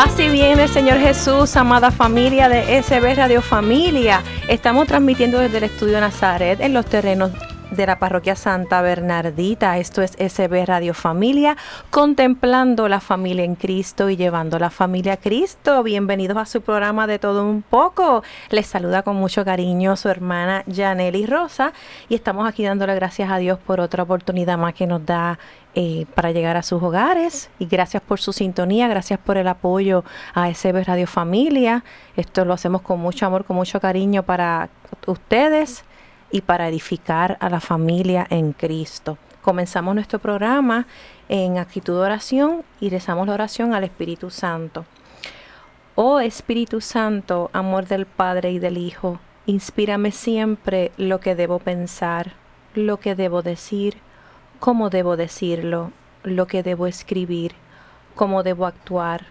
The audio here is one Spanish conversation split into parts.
Paz y bien el Señor Jesús, amada familia de SB Radio Familia. Estamos transmitiendo desde el Estudio Nazaret en los terrenos de la parroquia Santa Bernardita. Esto es SB Radio Familia, contemplando la familia en Cristo y llevando la familia a Cristo. Bienvenidos a su programa de todo un poco. Les saluda con mucho cariño su hermana Janely Rosa y estamos aquí dándole gracias a Dios por otra oportunidad más que nos da eh, para llegar a sus hogares. Y gracias por su sintonía, gracias por el apoyo a SB Radio Familia. Esto lo hacemos con mucho amor, con mucho cariño para ustedes y para edificar a la familia en Cristo. Comenzamos nuestro programa en actitud de oración y rezamos la oración al Espíritu Santo. Oh Espíritu Santo, amor del Padre y del Hijo, inspírame siempre lo que debo pensar, lo que debo decir, cómo debo decirlo, lo que debo escribir, cómo debo actuar,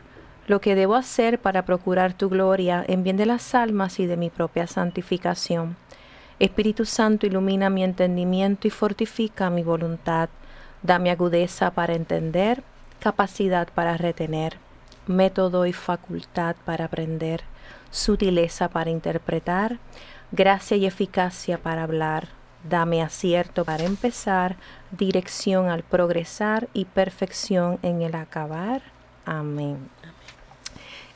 lo que debo hacer para procurar tu gloria en bien de las almas y de mi propia santificación. Espíritu Santo, ilumina mi entendimiento y fortifica mi voluntad. Dame agudeza para entender, capacidad para retener, método y facultad para aprender, sutileza para interpretar, gracia y eficacia para hablar, Dame acierto para empezar, dirección al progresar y perfección en el acabar. Amén.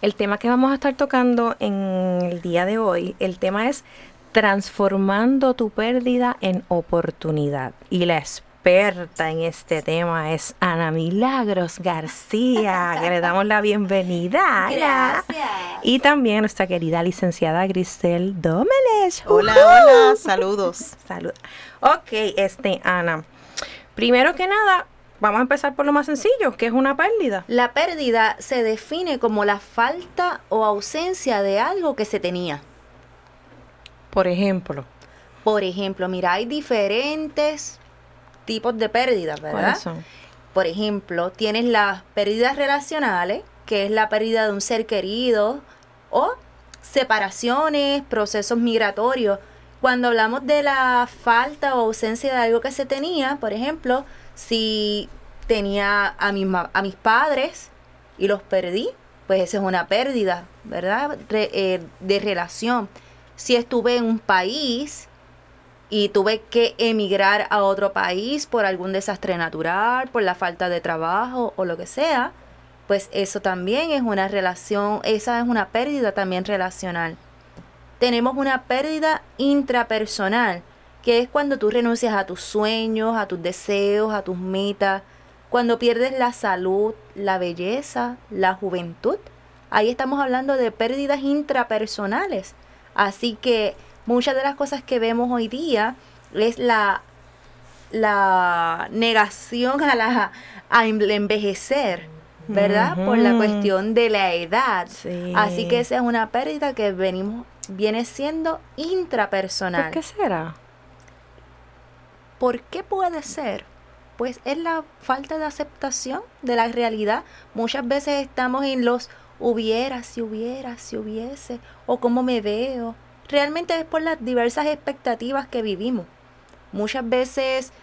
El tema que vamos a estar tocando en el día de hoy, el tema es transformando tu pérdida en oportunidad. Y la experta en este tema es Ana Milagros García, que le damos la bienvenida. Gracias. Y también nuestra querida licenciada Grisel Domenech. Hola, hola, saludos. Saludos. Ok, este, Ana. Primero que nada, vamos a empezar por lo más sencillo, que es una pérdida. La pérdida se define como la falta o ausencia de algo que se tenía. Por ejemplo. Por ejemplo, mira, hay diferentes tipos de pérdidas, ¿verdad? Por ejemplo, tienes las pérdidas relacionales, que es la pérdida de un ser querido, o separaciones, procesos migratorios. Cuando hablamos de la falta o ausencia de algo que se tenía, por ejemplo, si tenía a, mi, a mis padres y los perdí, pues esa es una pérdida, ¿verdad? Eh, de relación. Si estuve en un país y tuve que emigrar a otro país por algún desastre natural, por la falta de trabajo o lo que sea, pues eso también es una relación, esa es una pérdida también relacional. Tenemos una pérdida intrapersonal, que es cuando tú renuncias a tus sueños, a tus deseos, a tus metas, cuando pierdes la salud, la belleza, la juventud. Ahí estamos hablando de pérdidas intrapersonales. Así que muchas de las cosas que vemos hoy día es la, la negación a la a envejecer, ¿verdad? Por la cuestión de la edad. Así que esa es una pérdida que venimos viene siendo intrapersonal. ¿Por qué será? ¿Por qué puede ser? Pues es la falta de aceptación de la realidad. Muchas veces estamos en los hubiera, si hubiera, si hubiese, o cómo me veo, realmente es por las diversas expectativas que vivimos. Muchas veces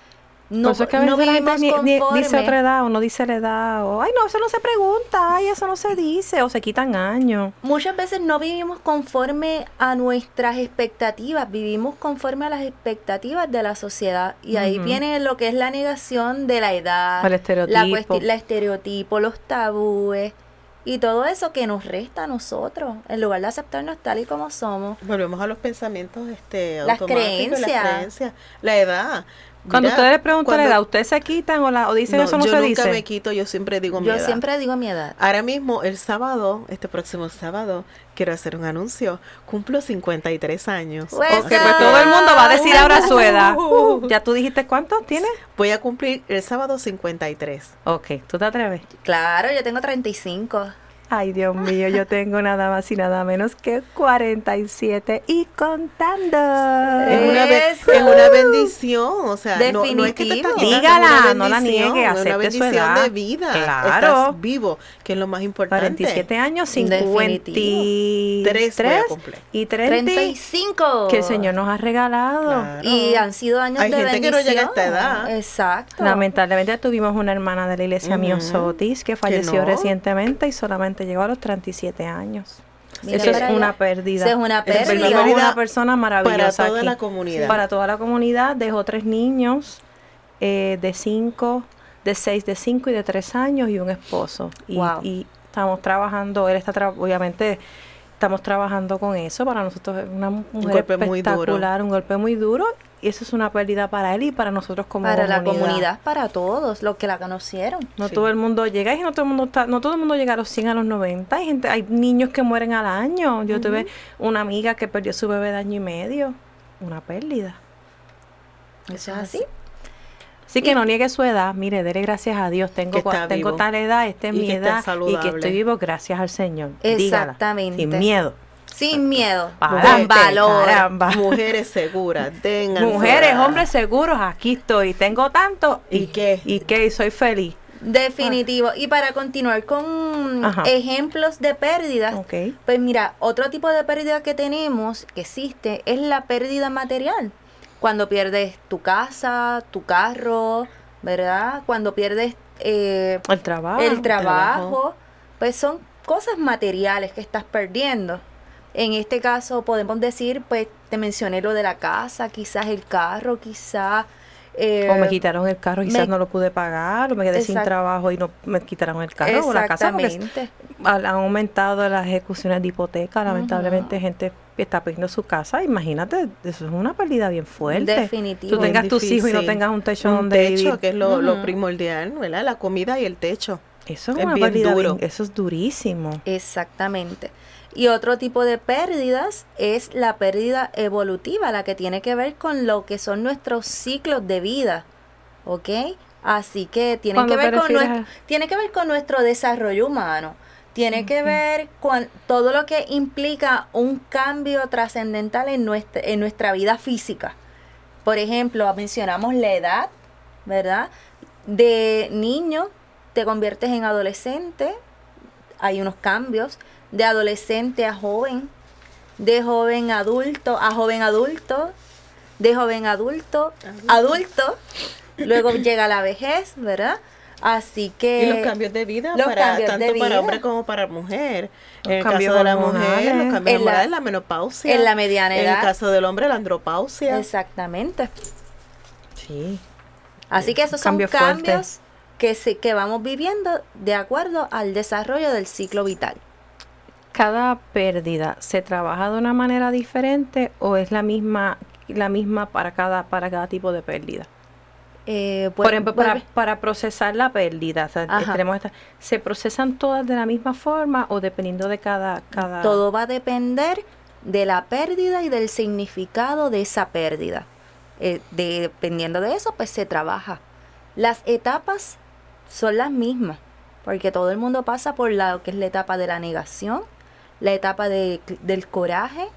no, que a veces la dice otra edad o no dice la edad o ay no eso no se pregunta ay eso no se dice o se quitan años. Muchas veces no vivimos conforme a nuestras expectativas vivimos conforme a las expectativas de la sociedad. Y ahí viene lo que es la negación de la edad el estereotipo. la, la estereotipo los tabúes y todo eso que nos resta a nosotros, en lugar de aceptarnos tal y como somos. Volvemos a los pensamientos este, las creencias. las creencias, la edad. Cuando ustedes le preguntan la edad, ¿ustedes se quitan o, la, o dicen eso no se dice? Yo nunca me quito, yo siempre digo mi edad. Yo siempre digo mi edad. Ahora mismo, el sábado, este próximo sábado, quiero hacer un anuncio. Cumplo 53 años. Pues, ok, pues todo el mundo va a decir ahora su edad. ¿Ya tú dijiste cuánto tienes? Voy a cumplir el sábado 53. Ok, ¿tú te atreves? Claro, yo tengo 35. Ay, Dios mío, yo tengo nada más y nada menos que 47 y contando. Es una, es una bendición, o sea, no, no, es que te Dígala, no la niegue, acepte una bendición su edad. de vida. Claro. Estás vivo, que es lo más importante. 47 años, 53 y 35 que el Señor nos ha regalado. Claro. Y han sido años Hay de gente bendición. que no llega a esta edad. Exacto. Lamentablemente tuvimos una hermana de la iglesia uh -huh. Miosotis que falleció no. recientemente y solamente llegó a los 37 años. Mira, eso es una pérdida. Eso es una pérdida. Es una persona maravillosa. Para toda aquí. la comunidad. Para toda la comunidad. Dejó tres niños eh, de 5, de 6, de 5 y de 3 años y un esposo. Y, wow. y estamos trabajando, él está, tra obviamente, estamos trabajando con eso. Para nosotros es una mujer un golpe espectacular, un golpe muy duro. Y eso es una pérdida para él y para nosotros como para comunidad. la comunidad, para todos los que la conocieron. No sí. todo el mundo llega y no todo el mundo está, no todo el mundo llega a los 100 a los 90. Hay gente, hay niños que mueren al año. Yo uh -huh. tuve una amiga que perdió su bebé de año y medio. Una pérdida. ¿Eso es así? Así que y, no niegue su edad. Mire, dele gracias a Dios. Tengo, tengo tal edad, esta es mi edad y que estoy vivo gracias al Señor. Exactamente. Dígala, sin miedo. Sin miedo, con valor. Caramba. Mujeres seguras, tengan Mujeres, hombres seguros, aquí estoy. Tengo tanto y, y qué. Y qué, y soy feliz. Definitivo. Ah. Y para continuar con Ajá. ejemplos de pérdidas, okay. pues mira, otro tipo de pérdida que tenemos, que existe, es la pérdida material. Cuando pierdes tu casa, tu carro, ¿verdad? Cuando pierdes eh, el trabajo. El trabajo, pues son cosas materiales que estás perdiendo. En este caso podemos decir, pues te mencioné lo de la casa, quizás el carro, quizás... Eh, o me quitaron el carro, quizás me, no lo pude pagar, o me quedé sin trabajo y no me quitaron el carro o la casa. Porque han aumentado las ejecuciones de hipoteca, lamentablemente uh -huh. gente está perdiendo su casa. Imagínate, eso es una pérdida bien fuerte. Definitivo. Tú tengas tus hijos y no tengas un techo un donde techo, vivir. que es lo, uh -huh. lo, primordial, ¿verdad? La comida y el techo. Eso es, es una pérdida duro. Bien, eso es durísimo. Exactamente. Y otro tipo de pérdidas es la pérdida evolutiva, la que tiene que ver con lo que son nuestros ciclos de vida. ¿Ok? Así que tiene que ver con nuestro, tiene que ver con nuestro desarrollo humano. Tiene uh -huh. que ver con todo lo que implica un cambio trascendental en nuestra, en nuestra vida física. Por ejemplo, mencionamos la edad, ¿verdad? De niño te conviertes en adolescente, hay unos cambios de adolescente a joven, de joven adulto a joven adulto, de joven adulto, adulto, luego llega la vejez, ¿verdad? Así que... Y los cambios de vida, para, tanto para hombre como para mujer. En el caso de la mujer, los cambios en la, la menopausia. En la mediana edad. En el caso del hombre, la andropausia. Exactamente. Sí. Así que esos Cambio son cambios que, se, que vamos viviendo de acuerdo al desarrollo del ciclo vital. Cada pérdida se trabaja de una manera diferente o es la misma la misma para cada para cada tipo de pérdida eh, por ejemplo para, para, procesar la pérdida o sea, esta, se procesan todas de la misma forma o dependiendo de cada cada todo va a depender de la pérdida y del significado de esa pérdida. Eh, de, dependiendo de eso pues se trabaja. Las etapas son las mismas porque todo el mundo pasa por la que es la etapa de la negación la etapa de, del coraje,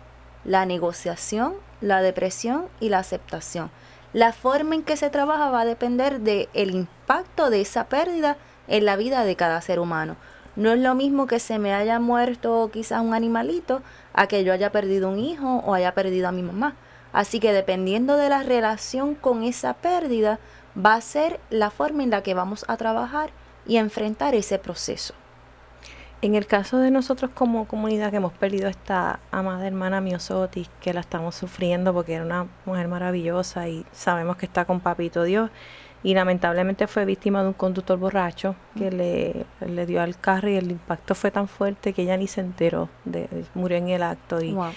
la negociación, la depresión y la aceptación. La forma en que se trabaja va a depender del el impacto de esa pérdida en la vida de cada ser humano. No es lo mismo que se me haya muerto quizás un animalito a que yo haya perdido un hijo o haya perdido a mi mamá. Así que dependiendo de la relación con esa pérdida, va a ser la forma en la que vamos a trabajar y enfrentar ese proceso. En el caso de nosotros como comunidad que hemos perdido a esta amada hermana Miosotis, que la estamos sufriendo porque era una mujer maravillosa y sabemos que está con Papito Dios, y lamentablemente fue víctima de un conductor borracho que le, le dio al carro y el impacto fue tan fuerte que ella ni se enteró, de, murió en el acto y Wow.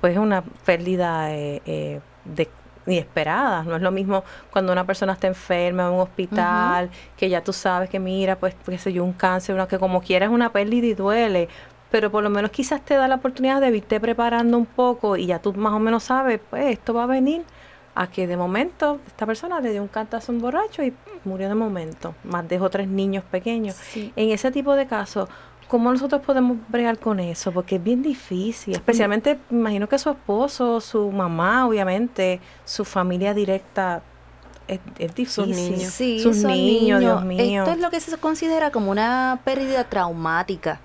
pues es una pérdida eh, eh, de esperadas. No es lo mismo cuando una persona está enferma en un hospital, que ya tú sabes que mira, pues, qué sé yo, un cáncer, una, que como quieras una pérdida y duele, pero por lo menos quizás te da la oportunidad de irte preparando un poco y ya tú más o menos sabes, pues esto va a venir a que de momento esta persona le dio un cantazo a un borracho y murió de momento, más dejó tres niños pequeños. En ese tipo de casos, ¿cómo nosotros podemos bregar con eso? Porque es bien difícil, especialmente, imagino que su esposo, su mamá, obviamente, su familia directa, es, difícil. Sus niños. Sí, sus niños, Dios mío. Esto es lo que se considera como una pérdida traumática.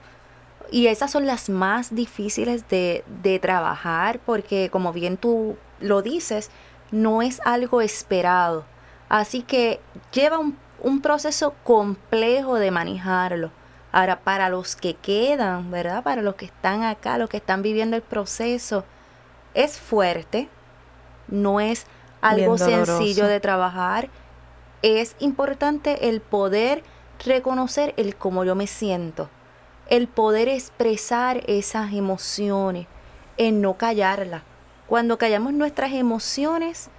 Y esas son las más difíciles de, de trabajar porque, como bien tú lo dices, no es algo esperado. Así que lleva un, proceso complejo de manejarlo. Ahora, para los que quedan, ¿verdad? Para los que están acá, los que están viviendo el proceso, es fuerte, no es algo sencillo de trabajar. Es importante el poder reconocer el cómo yo me siento, el poder expresar esas emociones, en no callarlas cuando callamos nuestras emociones,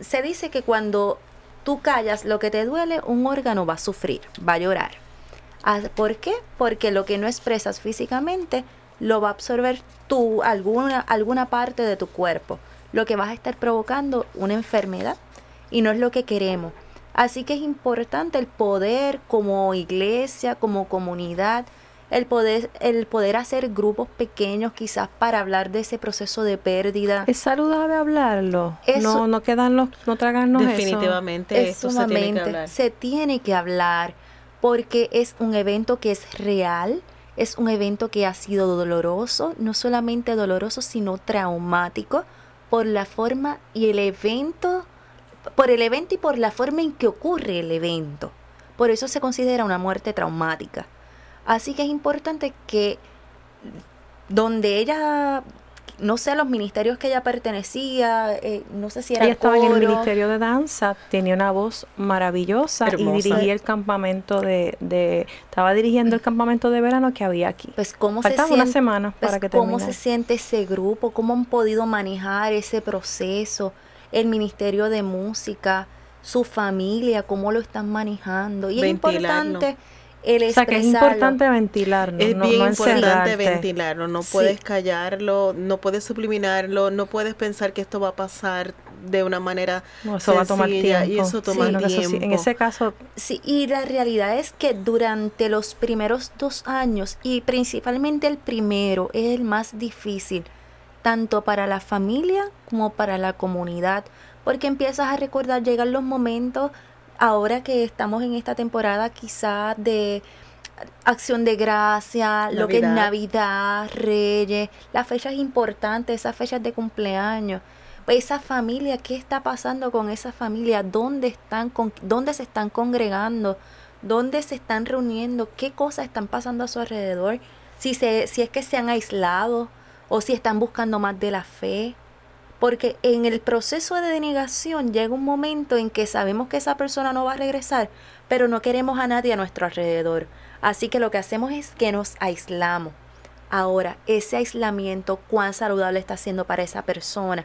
se dice que cuando tú callas lo que te duele, un órgano va a sufrir, va a llorar. Ah, ¿Por qué? Porque lo que no expresas físicamente lo va a absorber tú, alguna, alguna parte de tu cuerpo, lo que vas a estar provocando una enfermedad y no es lo que queremos. Así que es importante el poder como iglesia, como comunidad, el poder, el poder hacer grupos pequeños quizás para hablar de ese proceso de pérdida. Es saludable hablarlo. no, no quedan los, no tragarnos Definitivamente esto se tiene que hablar. Se tiene que hablar porque es un evento que es real, es un evento que ha sido doloroso, no solamente doloroso, sino traumático por la forma y el evento, por el evento y por la forma en que ocurre el evento. Por eso se considera una muerte traumática. Así que es importante que donde ella, no sé, los ministerios que ella pertenecía, eh, no sé si era Ella estaba en el ministerio de danza, tenía una voz maravillosa y dirigía el campamento de, de, estaba dirigiendo el campamento de verano que había aquí. Pues cómo se siente, una semana pues, para que cómo se siente ese grupo, cómo han podido manejar ese proceso, el ministerio de música, su familia, cómo lo están manejando y es importante o sea, que es importante ventilarlo. Es bien importante ventilarlo. No puedes callarlo, no puedes subliminarlo, no puedes pensar que esto va a pasar de una manera no, eso va a tomar tiempo. y eso toma tiempo. en ese caso... Sí, y la realidad es que durante los primeros dos años, y principalmente el primero, es el más difícil, tanto para la familia como para la comunidad, porque empiezas a recordar, llegan los momentos ahora que estamos en esta temporada quizás de acción de gracia, lo que es Navidad, Reyes, las fechas importantes, esas fechas de cumpleaños. Pues esa familia, ¿qué está pasando con esa familia? ¿Dónde están con, dónde se están congregando? ¿Dónde se están reuniendo? ¿Qué cosas están pasando a su alrededor? Si se si es que se han aislado o si están buscando más de la fe. Porque en el proceso de denegación llega un momento en que sabemos que esa persona no va a regresar, pero no queremos a nadie a nuestro alrededor. Así que lo que hacemos es que nos aislamos. Ahora, ese aislamiento, ¿cuán saludable está siendo para esa persona?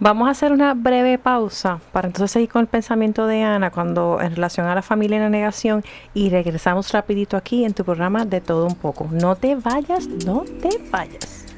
Vamos a hacer una breve pausa para entonces seguir con el pensamiento de Ana cuando en relación a la familia en la negación y regresamos rapidito aquí en tu programa de todo un poco. No te vayas, no te vayas.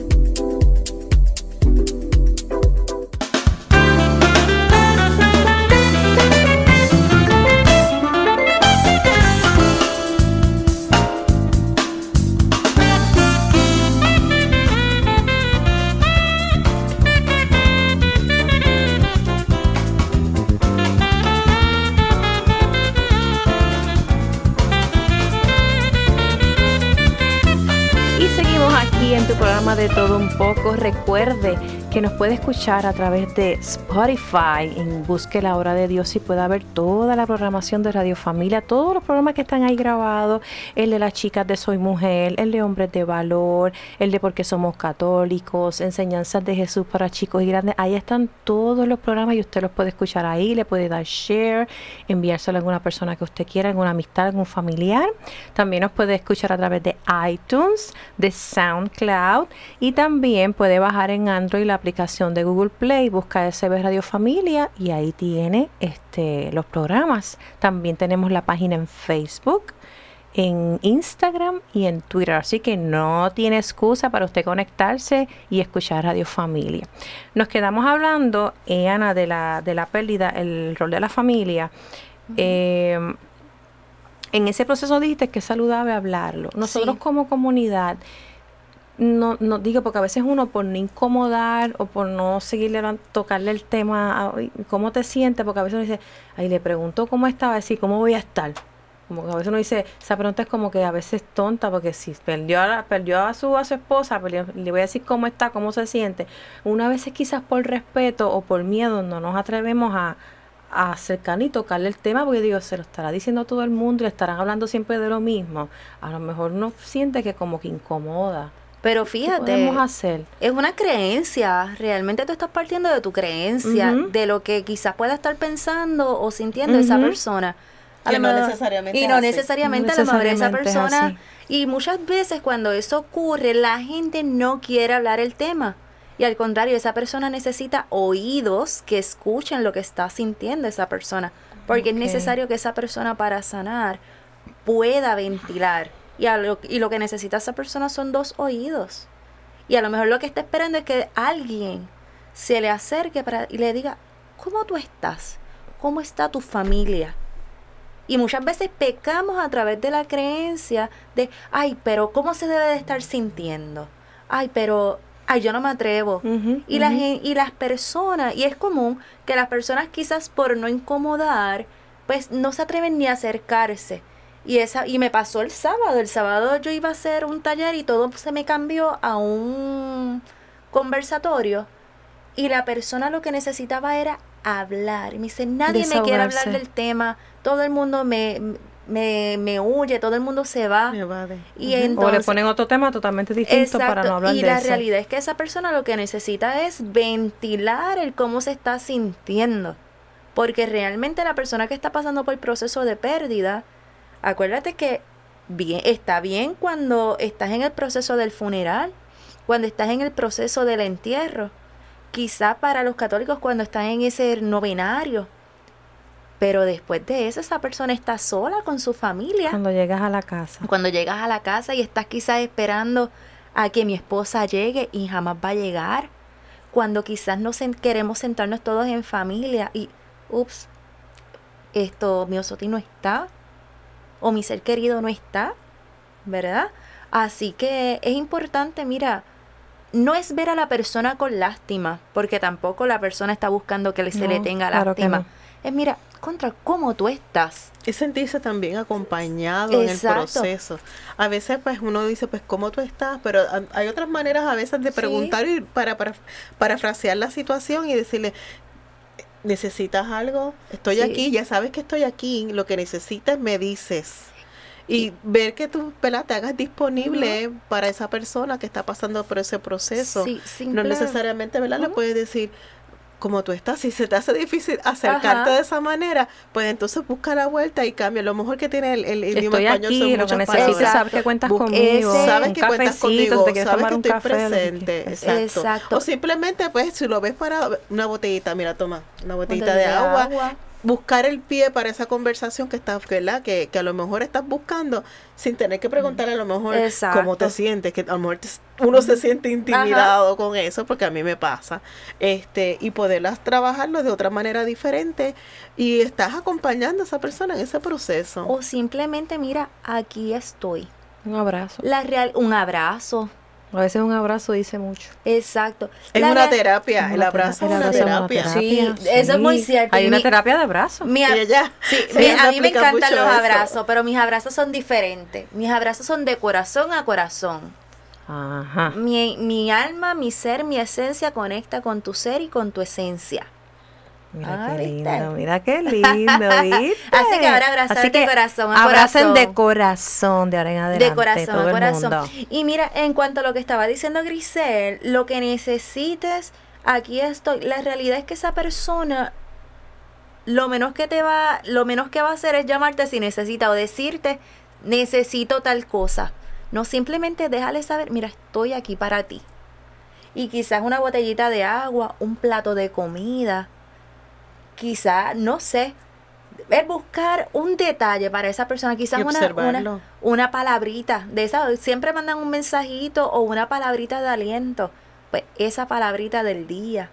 Programa de todo un poco. Recuerde que nos puede escuchar a través de Spotify en Busque la Hora de Dios y pueda ver toda la programación de Radio Familia, todos los programas que están ahí grabados, el de las chicas de Soy Mujer, el de Hombres de Valor, el de Porque Somos Católicos, Enseñanzas de Jesús para chicos y grandes. Ahí están todos los programas y usted los puede escuchar ahí, le puede dar share, enviárselo a alguna persona que usted quiera, alguna amistad, algún familiar. También nos puede escuchar a través de iTunes, de SoundCloud y también puede bajar en Android la aplicación de Google Play, busca SB Radio Familia y ahí tiene este, los programas. También tenemos la página en Facebook, en Instagram y en Twitter. Así que no tiene excusa para usted conectarse y escuchar Radio Familia. Nos quedamos hablando, eh, Ana, de la, de la pérdida, el rol de la familia. Em, en ese proceso dijiste que es saludable hablarlo. Nosotros como comunidad, no, no digo, porque a veces uno por no incomodar o por no seguirle, tocarle el tema, ¿cómo te sientes? Porque a veces uno dice, ay, le pregunto cómo estaba, decir, ¿cómo voy a estar? Como que a veces uno dice, esa pregunta es como que a veces tonta, porque si perdió a, perdió a, su, a su esposa, le voy a decir cómo está, cómo se siente. Una vez quizás por respeto o por miedo no nos atrevemos a, acercar y tocarle el tema, porque digo, se lo estará diciendo todo el mundo y le estarán hablando siempre de lo mismo. A lo mejor no siente que como que incomoda. Pero fíjate, hacer? es una creencia, realmente tú estás partiendo de tu creencia, de lo que quizás pueda estar pensando o sintiendo esa persona. y no necesariamente Y no necesariamente, a lo mejor esa persona. Y muchas veces cuando eso ocurre, la gente no quiere hablar el tema. Y al contrario, esa persona necesita oídos que escuchen lo que está sintiendo esa persona. Porque es necesario que esa persona para sanar pueda ventilar. Y, lo, y lo que necesita esa persona son dos oídos. Y a lo mejor lo que está esperando es que alguien se le acerque para, y le diga, ¿cómo tú estás? ¿Cómo está tu familia? Y muchas veces pecamos a través de la creencia de, ay, pero ¿cómo se debe de estar sintiendo? Ay, pero ay, yo no me atrevo. y, las, y las personas, y es común que las personas quizás por no incomodar, pues no se atreven ni a acercarse. Y, esa, y me pasó el sábado. El sábado yo iba a hacer un taller y todo se me cambió a un conversatorio. Y la persona lo que necesitaba era hablar. Y me dice, nadie me quiere hablar del tema. Todo el mundo me, me, me huye, todo el mundo se va. Y entonces, o le ponen otro tema totalmente distinto para no hablar de eso. Y la realidad es que esa persona lo que necesita es ventilar el cómo se está sintiendo. Porque realmente la persona que está pasando por el proceso de pérdida, acuérdate que bien, está bien cuando estás en el proceso del funeral, cuando estás en el proceso del entierro. Quizá para los católicos cuando están en ese novenario, pero después de eso, esa persona está sola con su familia. Cuando llegas a la casa. Cuando llegas a la casa y estás quizás esperando a que mi esposa llegue y jamás va a llegar. Cuando quizás no queremos sentarnos todos en familia y, ups, esto, mi osoti no está. O mi ser querido no está. ¿Verdad? Así que es importante, mira, no es ver a la persona con lástima, porque tampoco la persona está buscando que se le tenga lástima. Es mira, contra cómo tú estás. Y sentirse también acompañado en el proceso. A veces pues uno dice pues cómo tú estás, pero hay otras maneras a veces de preguntar y para, para parafrasear la situación y decirle necesitas algo, estoy aquí, ya sabes que estoy aquí, lo que necesitas me dices. Y ver que tú ¿verdad? te hagas disponible para esa persona que está pasando por ese proceso. no necesariamente ¿verdad? le puedes decir, como tú estás, si se te hace difícil acercarte de esa manera, pues entonces busca la vuelta y cambia. Lo mejor que tiene el, el idioma español son lo que necesitas, sabes que cuentas conmigo. Sabes que cuentas conmigo, sabes que estoy presente. Exacto. O simplemente, pues, si lo ves para una botellita, mira, toma, una botellita de, agua buscar el pie para esa conversación que estás, ¿verdad? Que, que a lo mejor estás buscando sin tener que preguntarle a lo mejor cómo te sientes, que a lo mejor uno se siente intimidado con eso, porque a mí me pasa, este, y poderlas trabajarlo de otra manera diferente y estás acompañando a esa persona en ese proceso. O simplemente, mira, aquí estoy. Un abrazo. La real, un abrazo a veces un abrazo dice mucho. Exacto. Es una terapia, el abrazo es una terapia. Sí, eso es muy cierto. Hay una terapia de abrazos. sí, a mí me encantan los abrazos, pero mis abrazos son diferentes. Mis abrazos son de corazón a corazón. Ajá. Mi, mi alma, mi ser, mi esencia conecta con tu ser y con tu esencia. Mira ah, qué lindo, mira qué lindo, ¿viste? Así que ahora abrazar de corazón a abracen de corazón de ahora en adelante. De corazón a corazón. Y mira, en cuanto a lo que estaba diciendo Grisel, lo que necesites, aquí estoy. La realidad es que esa persona lo menos que te va, lo menos que va a hacer es llamarte si necesita o decirte necesito tal cosa. No simplemente déjale saber, mira, estoy aquí para ti. Y quizás una botellita de agua, un plato de comida, quizás, no sé, es buscar un detalle para esa persona, quizás una, una, palabrita de esa, siempre mandan un mensajito o una palabrita de aliento, pues esa palabrita del día.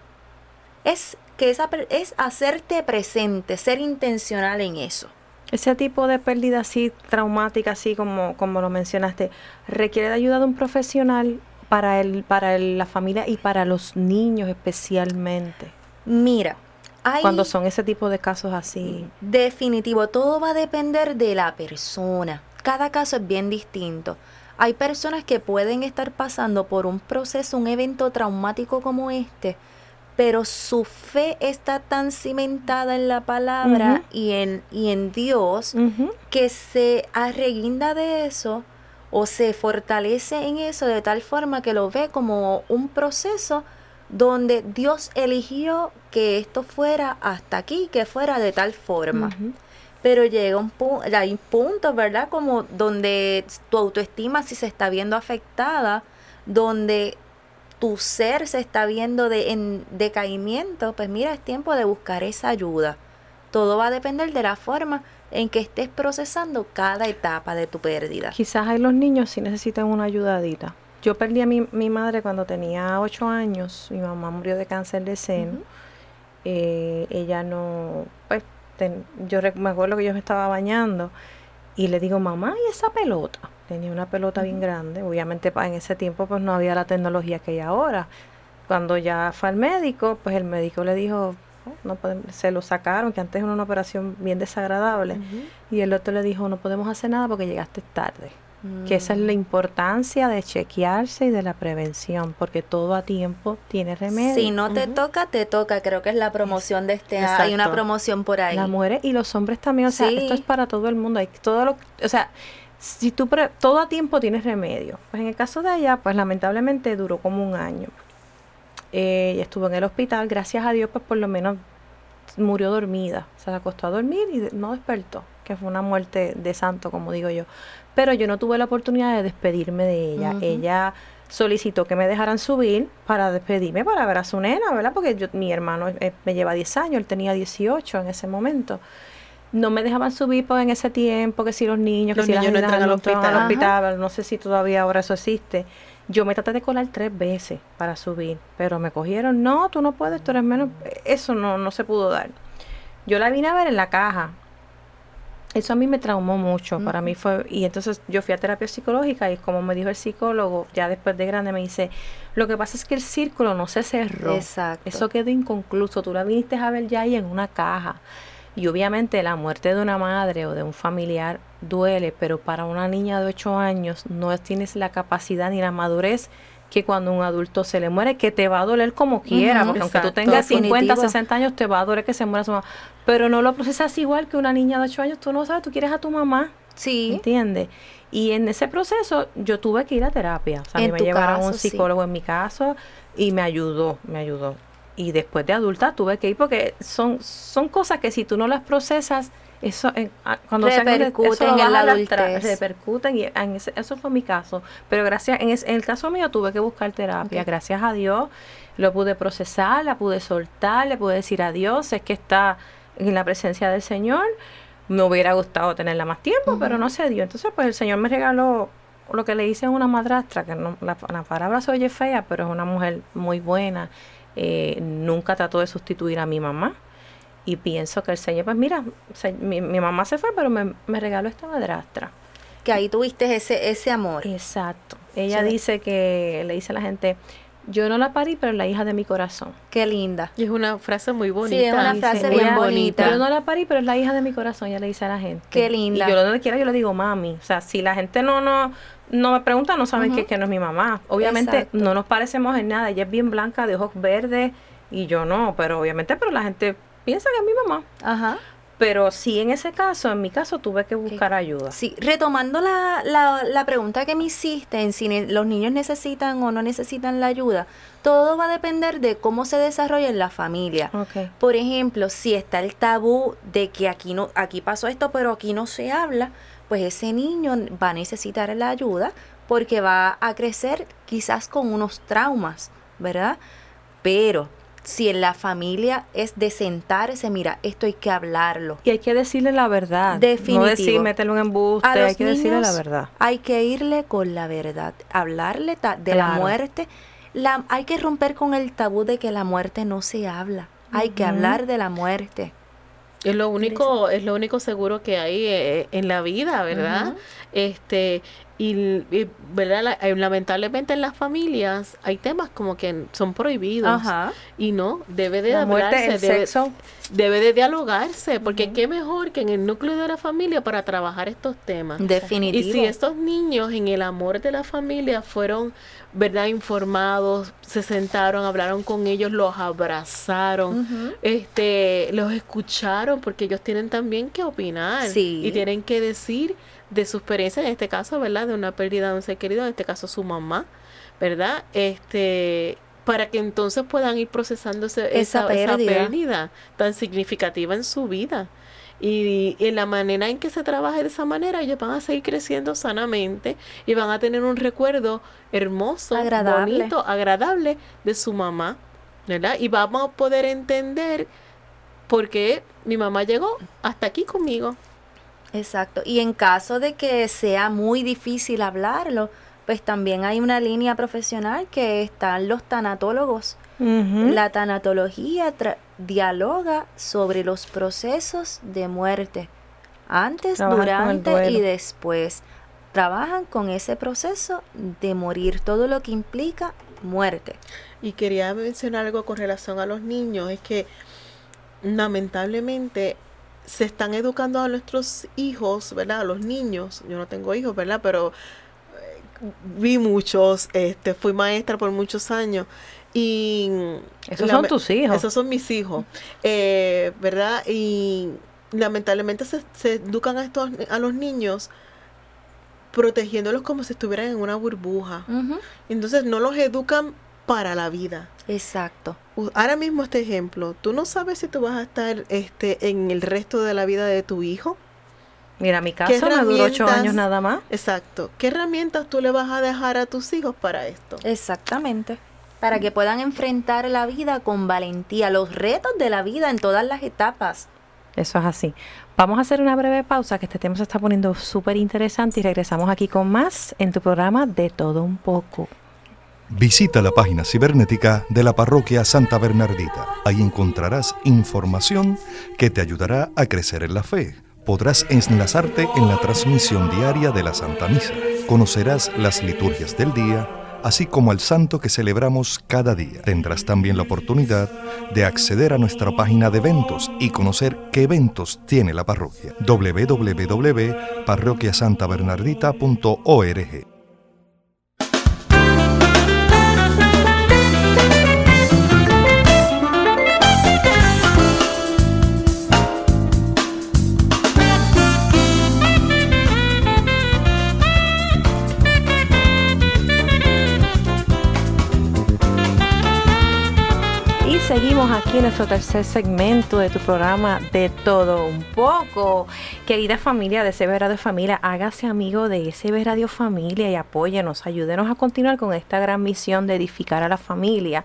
Es que esa es hacerte presente, ser intencional en eso. Ese tipo de pérdida así traumática, así como, como lo mencionaste, requiere de ayuda de un profesional para, el, para la familia y para los niños especialmente. Mira, hay, cuando son ese tipo de casos así. Definitivo, todo va a depender de la persona. Cada caso es bien distinto. Hay personas que pueden estar pasando por un proceso, un evento traumático como este, pero su fe está tan cimentada en la palabra y, en, y en Dios que se arreguinda de eso o se fortalece en eso de tal forma que lo ve como un proceso donde Dios eligió que esto fuera hasta aquí, que fuera de tal forma. Pero llega un punto, hay puntos, ¿verdad? Como donde tu autoestima sí se está viendo afectada, donde tu ser se está viendo de, en decaimiento, pues mira, es tiempo de buscar esa ayuda. Todo va a depender de la forma en que estés procesando cada etapa de tu pérdida. Quizás hay los niños si necesitan una ayudadita. Yo perdí a mi, mi madre cuando tenía ocho años, mi mamá murió de cáncer de seno. Eh, ella no, pues, yo me acuerdo que yo me estaba bañando y le digo, mamá, ¿y esa pelota? Tenía una pelota bien grande. Obviamente en ese tiempo pues no había la tecnología que hay ahora. Cuando ya fue al médico, pues el médico le dijo, oh, no se lo sacaron, que antes era una operación bien desagradable. Y el otro le dijo, no podemos hacer nada porque llegaste tarde. Que esa es la importancia de chequearse y de la prevención, porque todo a tiempo tiene remedio. Si no te toca, te toca. Creo que es la promoción de este año. Hay una promoción por ahí. Las mujeres y los hombres también. O sea, esto es para todo el mundo. Hay todo lo, o sea, si tú todo a tiempo tienes remedio. Pues en el caso de ella, pues lamentablemente duró como un año. Eh, y estuvo en el hospital, gracias a Dios, pues por lo menos murió dormida. Se acostó a dormir y no despertó, que fue una muerte de santo, como digo yo. Pero yo no tuve la oportunidad de despedirme de ella. Ella solicitó que me dejaran subir para despedirme, para ver a su nena, ¿verdad? Porque yo, mi hermano eh, me lleva 10 años, él tenía 18 en ese momento no me dejaban subir pues, en ese tiempo, que si los niños, que si niños no entran al hospital. no sé si todavía ahora eso existe. Yo me traté de colar tres veces para subir, pero me cogieron, no, tú no puedes, tú eres menos, eso no, no se pudo dar. Yo la vine a ver en la caja. Eso a mí me traumó mucho, para mí fue, y entonces yo fui a terapia psicológica y como me dijo el psicólogo, ya después de grande me dice, lo que pasa es que el círculo no se cerró. Exacto. Eso quedó inconcluso, tú la viniste a ver ya ahí en una caja. Y obviamente la muerte de una madre o de un familiar duele, pero para una niña de 8 años no tienes la capacidad ni la madurez que cuando un adulto se le muere, que te va a doler como quiera, porque aunque tú tengas 50, 60 años, te va a doler que se muera su mamá. Pero no lo procesas igual que una niña de 8 años, tú no sabes, tú quieres a tu mamá. Sí. ¿Entiendes? Y en ese proceso yo tuve que ir a terapia. O sea, a mí me llevaron a un psicólogo en mi caso y me ayudó, me ayudó y después de adulta tuve que ir porque son, son cosas que si tú no las procesas, eso cuando repercuten en la adultez. repercuten y en ese, eso fue mi caso. Pero gracias, en, el caso mío tuve que buscar terapia. Gracias a Dios lo pude procesar, la pude soltar, le pude decir adiós, es que está en la presencia del Señor. Me hubiera gustado tenerla más tiempo, pero no se dio. Entonces, pues el Señor me regaló lo que le hice a una madrastra, que no, la, la palabra se oye fea, pero es una mujer muy buena eh, nunca trató de sustituir a mi mamá. Y pienso que el Señor, pues mira, mi, mamá se fue, pero me, regaló esta madrastra. Que ahí tuviste ese, ese amor. Exacto. Ella dice que, le dice a la gente, yo no la parí, pero la hija de mi corazón. Qué linda. Y es una frase muy bonita. Sí, es una frase bien bonita. Yo no la parí, pero es la hija de mi corazón, ya le dice a la gente. Qué linda. Y yo donde quiera yo le digo mami. O sea, si la gente no, no, no me pregunta, no saben que, no es mi mamá. Obviamente no nos parecemos en nada. Ella es bien blanca, de ojos verdes, y yo no, pero obviamente, pero la gente piensa que es mi mamá. Ajá. Pero sí, en ese caso, en mi caso, tuve que buscar ayuda. Sí, retomando la, la, la, pregunta que me hiciste en si los niños necesitan o no necesitan la ayuda, todo va a depender de cómo se desarrolla en la familia. Por ejemplo, si está el tabú de que aquí no, aquí pasó esto, pero aquí no se habla, pues ese niño va a necesitar la ayuda porque va a crecer quizás con unos traumas, ¿verdad? Pero si en la familia es de sentarse, mira, esto hay que hablarlo. Y hay que decirle la verdad. Definitivo. No decir, métele un embuste, hay que decirle la verdad. Hay que irle con la verdad, hablarle de la muerte. La, hay que romper con el tabú de que la muerte no se habla. Hay que hablar de la muerte. Es lo único, es lo único seguro que hay eh, en la vida, ¿verdad? Este, y, verdad eh, lamentablemente en las familias hay temas como que son prohibidos y no debe de hablarse debe, debe, de dialogarse porque qué mejor que en el núcleo de la familia para trabajar estos temas. Definitivo. Y si estos niños en el amor de la familia fueron verdad informados se sentaron hablaron con ellos los abrazaron este los escucharon porque ellos tienen también que opinar y tienen que decir de su experiencia, en este caso, ¿verdad? De una pérdida de un ser querido, en este caso su mamá, ¿verdad? Este, para que entonces puedan ir procesando esa, pérdida. tan significativa en su vida. Y, en la manera en que se trabaje de esa manera, ellos van a seguir creciendo sanamente y van a tener un recuerdo hermoso, bonito, agradable de su mamá, ¿verdad? Y vamos a poder entender por qué mi mamá llegó hasta aquí conmigo. Exacto. Y en caso de que sea muy difícil hablarlo, pues también hay una línea profesional que están los tanatólogos. La tanatología dialoga sobre los procesos de muerte, antes, durante y después. Trabajan con ese proceso de morir, todo lo que implica muerte. Y quería mencionar algo con relación a los niños, es que lamentablemente se están educando a nuestros hijos, ¿verdad? A los niños. Yo no tengo hijos, ¿verdad? Pero vi muchos, este, fui maestra por muchos años. Y esos son tus hijos. Esos son mis hijos, eh, ¿verdad? Y lamentablemente se, se, educan a, estos, a los niños protegiéndolos como si estuvieran en una burbuja. Entonces no los educan para la vida. Exacto. Ahora mismo este ejemplo, tú no sabes si tú vas a estar este en el resto de la vida de tu hijo. Mira, mi caso me duró ocho años nada más. Exacto. ¿Qué herramientas tú le vas a dejar a tus hijos para esto? Exactamente. Para que puedan enfrentar la vida con valentía, los retos de la vida en todas las etapas. Eso es así. Vamos a hacer una breve pausa, que este tema se está poniendo súper interesante y regresamos aquí con más en tu programa de todo un poco. Visita la página cibernética de la parroquia Santa Bernardita. Ahí encontrarás información que te ayudará a crecer en la fe. Podrás enlazarte en la transmisión diaria de la Santa Misa. Conocerás las liturgias del día, así como al santo que celebramos cada día. Tendrás también la oportunidad de acceder a nuestra página de eventos y conocer qué eventos tiene la parroquia. www.parroquiasantabernardita.org seguimos aquí en nuestro tercer segmento de tu programa de todo un poco. Querida familia de CB Radio Familia, hágase amigo de SB Radio Familia y apóyenos, ayúdenos a continuar con esta gran misión de edificar a la familia.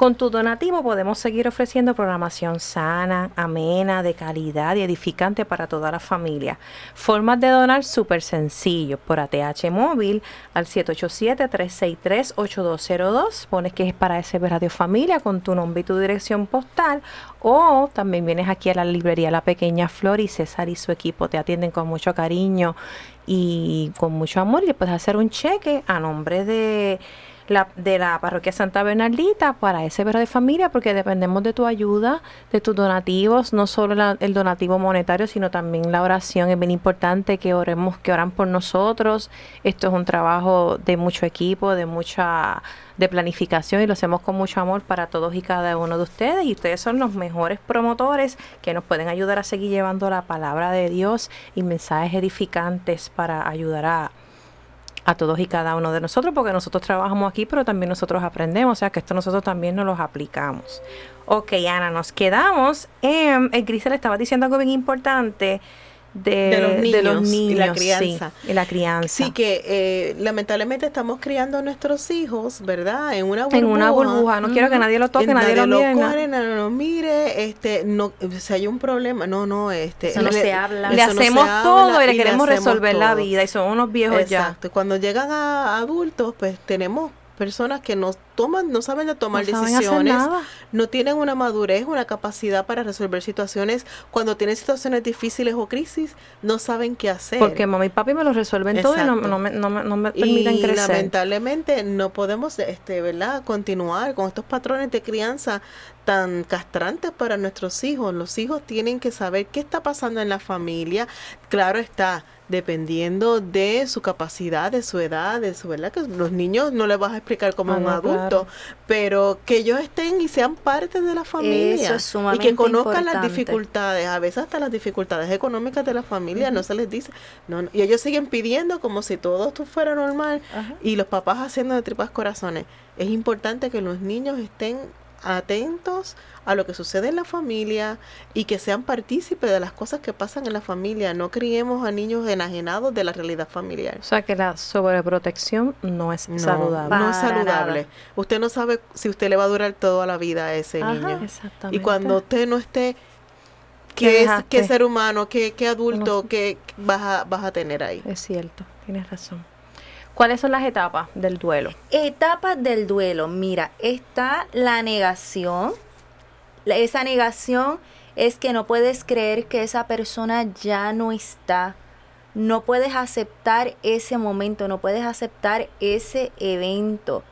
Con tu donativo podemos seguir ofreciendo programación sana, amena, de calidad y edificante para toda la familia. Formas de donar súper sencillo por ATH móvil al 787-363-8202. Pones que es para SB Radio Familia con tu nombre y tu dirección postal. O también vienes aquí a la librería La Pequeña Flor y César y su equipo te atienden con mucho cariño y con mucho amor y le puedes hacer un cheque a nombre de la, de la parroquia Santa Bernardita para ese perro de familia, porque dependemos de tu ayuda, de tus donativos, no solo el donativo monetario, sino también la oración. Es bien importante que oremos, que oran por nosotros. Esto es un trabajo de mucho equipo, de mucha de planificación y lo hacemos con mucho amor para todos y cada uno de ustedes y ustedes son los mejores promotores que nos pueden ayudar a seguir llevando la palabra de Dios y mensajes edificantes para ayudar a, a todos y cada uno de nosotros, porque nosotros trabajamos aquí, pero también nosotros aprendemos, o sea que esto nosotros también nos los aplicamos. Ok, Ana, nos quedamos en, el estaba diciendo algo bien importante de, los niños, y la crianza. Sí, y la crianza. Sí, que eh, lamentablemente estamos criando a nuestros hijos, ¿verdad? En una burbuja. En una burbuja. No quiero que nadie lo toque, nadie, lo, mire. no lo mire, este, no, si hay un problema, no, no, este. Eso no se habla. Le hacemos todo y le queremos resolver la vida y son unos viejos ya. Exacto. Cuando llegan a adultos, pues tenemos personas que no toman, no saben de tomar decisiones, no tienen una madurez, una capacidad para resolver situaciones. Cuando tienen situaciones difíciles o crisis, no saben qué hacer. Porque mamá y papi me lo resuelven todo y no, no, me, no, no me permiten y lamentablemente no podemos, este, ¿verdad? Continuar con estos patrones de crianza tan castrantes para nuestros hijos. Los hijos tienen que saber qué está pasando en la familia. Claro está, dependiendo de su capacidad, de su edad, de su verdad, que los niños no les vas a explicar como ah, un adulto, pero que ellos estén y sean parte de la familia y que conozcan las dificultades, a veces hasta las dificultades económicas de la familia, no se les dice, no, y ellos siguen pidiendo como si todo esto fuera normal y los papás haciendo de tripas corazones. Es importante que los niños estén atentos a lo que sucede en la familia y que sean partícipes de las cosas que pasan en la familia. No criemos a niños enajenados de la realidad familiar. O sea que la sobreprotección no es saludable. No es saludable. Usted no sabe si usted le va a durar toda la vida a ese niño. Y cuando usted no esté, ¿qué, es, qué ser humano, qué, qué adulto, qué vas a, vas a tener ahí? Es cierto, tienes razón. ¿Cuáles son las etapas del duelo? Etapas del duelo. Mira, está la negación. Esa negación es que no puedes creer que esa persona ya no está. No puedes aceptar ese momento, no puedes aceptar ese evento.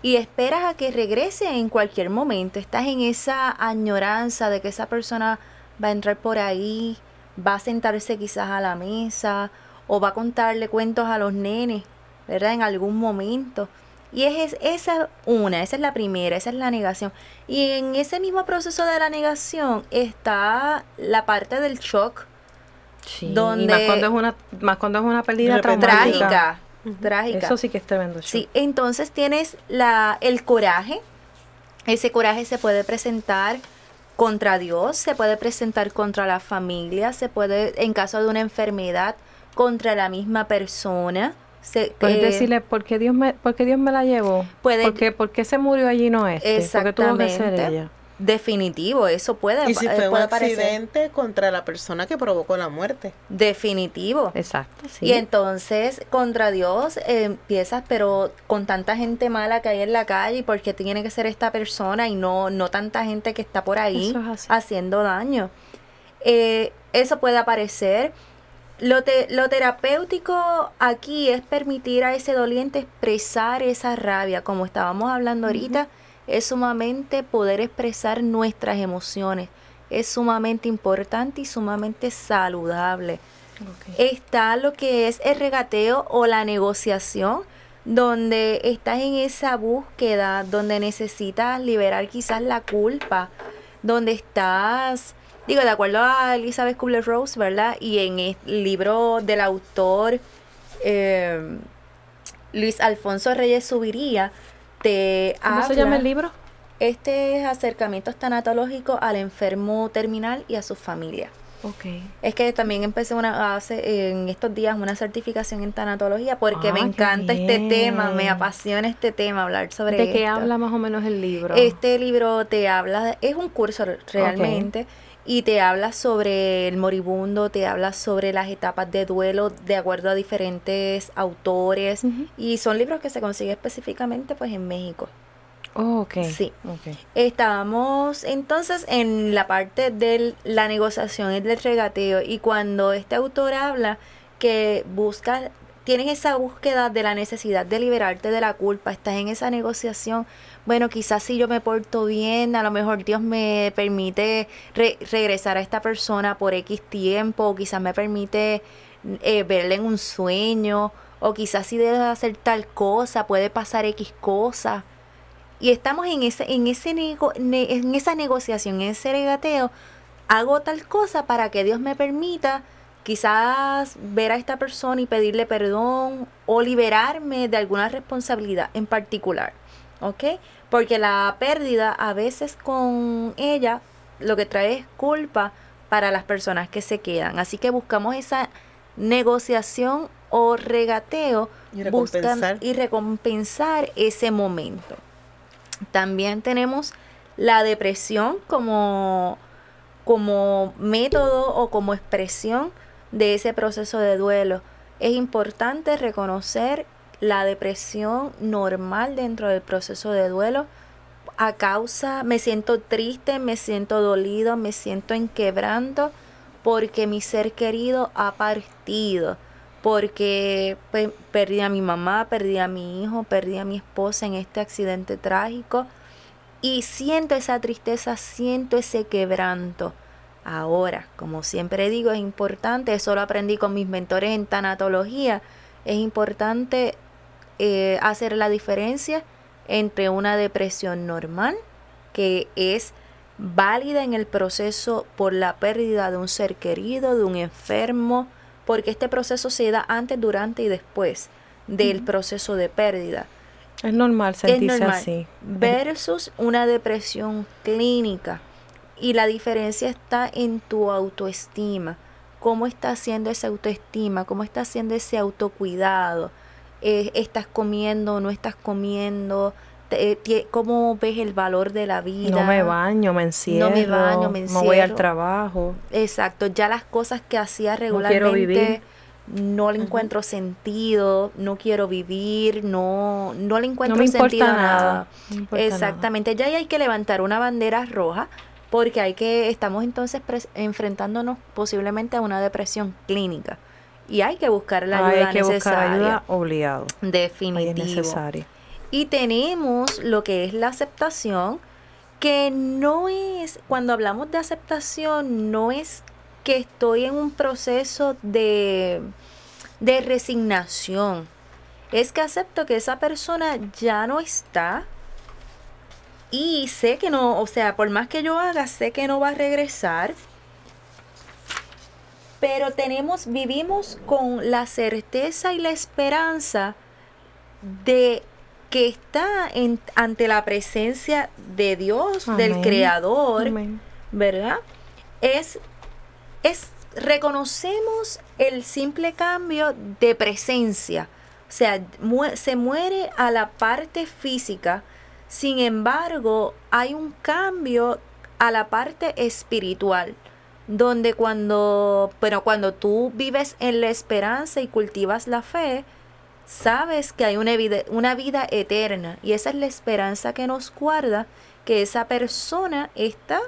Y esperas a que regrese en cualquier momento. Estás en esa añoranza de que esa persona va a entrar por ahí, va a sentarse quizás a la mesa o va a contarle cuentos a los nenes ¿verdad? En algún momento. Y es, esa una, esa es la primera, esa es la negación. Y en ese mismo proceso de la negación está la parte del shock. Sí, donde, más cuando es una, más cuando es una pérdida trágica. Trágica. Eso sí que es tremendo. Sí, entonces tienes la, el coraje. Ese coraje se puede presentar contra Dios, se puede presentar contra la familia, se puede, en caso de una enfermedad, contra la misma persona. Puedes eh, decirle, ¿por qué, Dios me, ¿por Dios me la llevó? Puede, ¿Por qué, se murió allí no este? Exactamente. Definitivo, eso puede Y si fue un accidente contra la persona que provocó la muerte. Definitivo. Exacto, Y entonces, contra Dios eh, empiezas, pero con tanta gente mala que hay en la calle, ¿por qué tiene que ser esta persona y no, no tanta gente que está por ahí haciendo daño? Eh, eso puede aparecer lo, lo terapéutico aquí es permitir a ese doliente expresar esa rabia, como estábamos hablando ahorita, es sumamente poder expresar nuestras emociones, es sumamente importante y sumamente saludable. Está lo que es el regateo o la negociación, donde estás en esa búsqueda, donde necesitas liberar quizás la culpa, donde estás Digo, de acuerdo a Elizabeth Kubler-Rose, ¿verdad? Y en el libro del autor eh, Luis Alfonso Reyes Subiría, te ¿Cómo se llama el libro? Este es acercamiento tanatológico al enfermo terminal y a su familia. Okay. Es que también empecé una, hace, en estos días una certificación en tanatología porque me ah, encanta este tema, me apasiona este tema, hablar sobre ¿De qué habla más o menos el libro? Este libro te habla, es un curso realmente y te habla sobre el moribundo, te habla sobre las etapas de duelo de acuerdo a diferentes autores y son libros que se consiguen específicamente pues en México. Oh, ok. Sí. Okay. Estábamos entonces en la parte de la negociación y del regateo y cuando este autor habla que busca tienes esa búsqueda de la necesidad de liberarte de la culpa, estás en esa negociación, bueno, quizás si yo me porto bien, a lo mejor Dios me permite regresar a esta persona por X tiempo, o quizás me permite eh, verle en un sueño, o quizás si debes hacer tal cosa, puede pasar X cosa. Y estamos en, ese, en, ese en esa negociación, en ese regateo, hago tal cosa para que Dios me permita quizás ver a esta persona y pedirle perdón o liberarme de alguna responsabilidad en particular. ¿Ok? Porque la pérdida a veces con ella lo que trae es culpa para las personas que se quedan. Así que buscamos esa negociación o regateo y recompensar, y recompensar ese momento. También tenemos la depresión como, como método o como expresión de ese proceso de duelo. Es importante reconocer la depresión normal dentro del proceso de duelo a causa, me siento triste, me siento dolido, me siento en quebranto porque mi ser querido ha partido, porque pues, perdí a mi mamá, perdí a mi hijo, perdí a mi esposa en este accidente trágico y siento esa tristeza, siento ese quebranto. Ahora, como siempre digo, es importante, eso lo aprendí con mis mentores en tanatología, es importante eh, hacer la diferencia entre una depresión normal, que es válida en el proceso por la pérdida de un ser querido, de un enfermo, porque este proceso se da antes, durante y después del proceso de pérdida. Es normal sentirse así. Versus una depresión clínica, y la diferencia está en tu autoestima. ¿Cómo estás haciendo esa autoestima? ¿Cómo estás haciendo ese autocuidado? Eh, ¿Estás comiendo? ¿No estás comiendo? ¿Cómo ves el valor de la vida? No me baño, me encierro. No me baño, me encierro. No voy al trabajo. Exacto. Ya las cosas que hacía regularmente no, le encuentro sentido, no quiero vivir, no, no le encuentro sentido a nada. Exactamente. Ya hay que levantar una bandera roja porque hay que estamos entonces enfrentándonos posiblemente a una depresión clínica y hay que buscar la ayuda hay que necesaria. Buscar ayuda obligado. Definitivo. Y tenemos lo que es la aceptación, que no es, cuando hablamos de aceptación, no es que estoy en un proceso de, de resignación. Es que acepto que esa persona ya no está, y sé que no, o sea, por más que yo haga, sé que no va a regresar. Pero tenemos, vivimos con la certeza y la esperanza de que está en, ante la presencia de Dios, del Creador, ¿verdad? Es, es, reconocemos el simple cambio de presencia. O sea, se muere a la parte física, sin embargo, hay un cambio a la parte espiritual, donde cuando, pero cuando tú vives en la esperanza y cultivas la fe, sabes que hay una vida, una vida eterna y esa es la esperanza que nos guarda, que esa persona está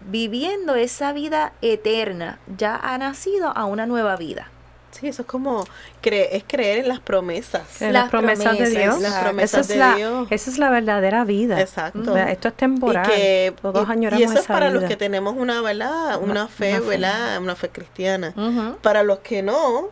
viviendo esa vida eterna, ya ha nacido a una nueva vida. Sí, eso es como es creer en las promesas. En las, promesas, de Dios. Las promesas esa, es la, esa es la verdadera vida. Exacto. Esto es temporal. Y Todos y, eso es para los que tenemos una, ¿verdad? Una, fe, ¿verdad? Una fe cristiana. Para los que no,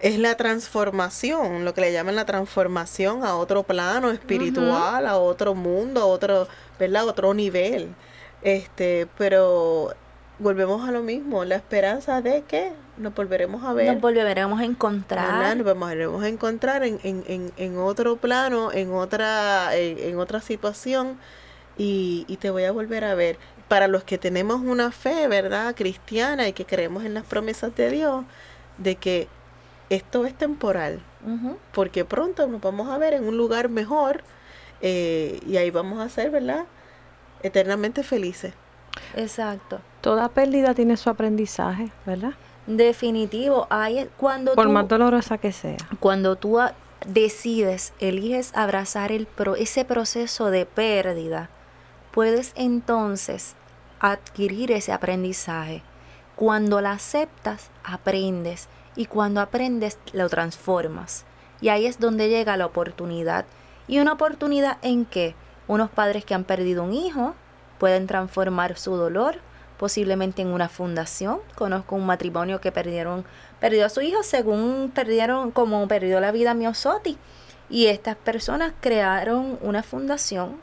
es la transformación, lo que le llaman la transformación a otro plano espiritual, a otro mundo, a otro, ¿verdad? otro nivel. Este, pero volvemos a lo mismo, la esperanza de que nos volveremos a ver. Nos volveremos a encontrar. Nos volveremos a encontrar en, en, en, otro plano, en otra, en, otra situación y, y, te voy a volver a ver. Para los que tenemos una fe, ¿verdad? Cristiana y que creemos en las promesas de Dios, de que esto es temporal, porque pronto nos vamos a ver en un lugar mejor eh, y ahí vamos a ser, ¿verdad? Eternamente felices. Exacto. Toda pérdida tiene su aprendizaje, ¿verdad? Definitivo. Hay, cuando Por más dolorosa que sea. Cuando tú decides, eliges abrazar el pro, ese proceso de pérdida, puedes entonces adquirir ese aprendizaje. Cuando la aceptas, aprendes Y cuando aprendes, lo transformas. Y ahí es donde llega la oportunidad. ¿Y una oportunidad en que Unos padres que han perdido un hijo pueden transformar su dolor posiblemente en una fundación. Conozco un matrimonio que perdieron, perdió a su hijo según perdieron, como perdió la vida Miosotti. Y estas personas crearon una fundación,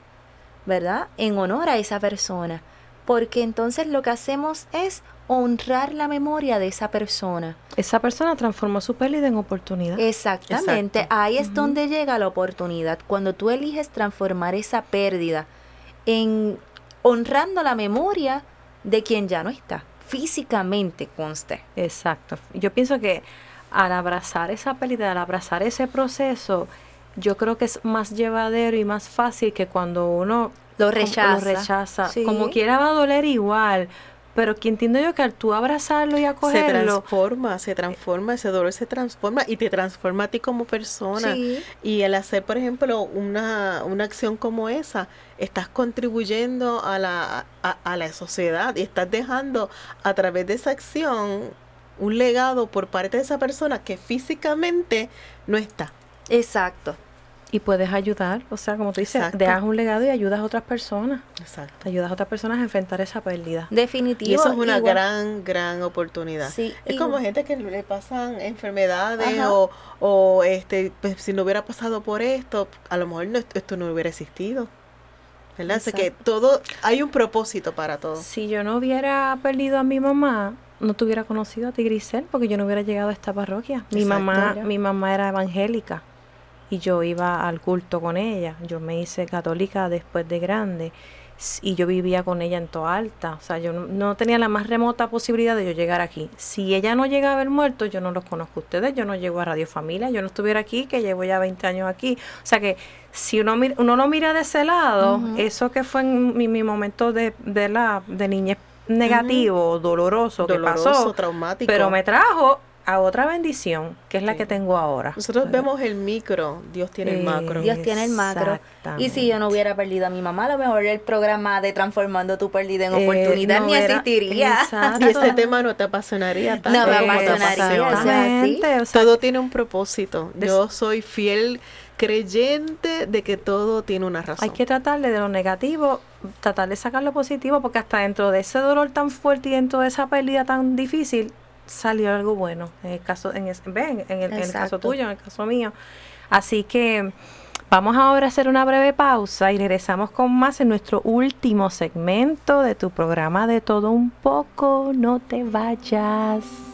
¿verdad? En honor a esa persona. Porque entonces lo que hacemos es honrar la memoria de esa persona. Esa persona transformó su pérdida en oportunidad. Exactamente. Ahí es donde llega la oportunidad. Cuando tú eliges transformar esa pérdida en honrando la memoria de quien ya no está, físicamente conste. Exacto. Yo pienso que al abrazar esa pérdida, al abrazar ese proceso, yo creo que es más llevadero y más fácil que cuando uno lo rechaza. Lo rechaza. Como quiera va a doler igual. Pero que entiendo yo que al tú abrazarlo y acogerlo... Se transforma, se transforma, ese dolor se transforma y te transforma a ti como persona. Y el hacer, por ejemplo, una, una acción como esa, estás contribuyendo a la, a, la sociedad y estás dejando a través de esa acción un legado por parte de esa persona que físicamente no está. Exacto. Y puedes ayudar, o sea, como tú dices, dejas un legado y ayudas a otras personas. Exacto. ayudas a otras personas a enfrentar esa pérdida. Definitivo. Y eso es una gran, gran oportunidad. Sí, es como gente que le pasan enfermedades o, o este, pues, si no hubiera pasado por esto, a lo mejor no, esto no hubiera existido. ¿Verdad? O que todo, hay un propósito para todo. Si yo no hubiera perdido a mi mamá, no te hubiera conocido a ti, Grisel, porque yo no hubiera llegado a esta parroquia. Mi mamá, mi mamá era evangélica y yo iba al culto con ella. Yo me hice católica después de grande y yo vivía con ella en Toalta. O sea, yo no, tenía la más remota posibilidad de yo llegar aquí. Si ella no llegaba a haber muerto, yo no los conozco a ustedes, yo no llego a Radio Familia, yo no estuviera aquí, que llevo ya 20 años aquí. O sea que si uno, uno lo mira de ese lado, eso que fue en mi, momento de, de, la, de niñez negativo, doloroso, doloroso, que pasó, traumático. pero me trajo a otra bendición, que es la que tengo ahora. Nosotros vemos el micro, Dios tiene el macro. Dios tiene el macro. Y si yo no hubiera perdido a mi mamá, a lo mejor el programa de Transformando tu pérdida en eh, oportunidad ni existiría. Y este tema no te apasionaría tanto. No me apasionaría, Todo tiene un propósito. Yo soy fiel creyente de que todo tiene una razón. Hay que tratarle de lo negativo, tratar de sacar lo positivo, porque hasta dentro de ese dolor tan fuerte y dentro de esa pérdida tan difícil, salió algo bueno. En el caso, en, en, el, caso tuyo, en el caso mío. Así que vamos ahora a hacer una breve pausa y regresamos con más en nuestro último segmento de tu programa de todo un poco. No te vayas.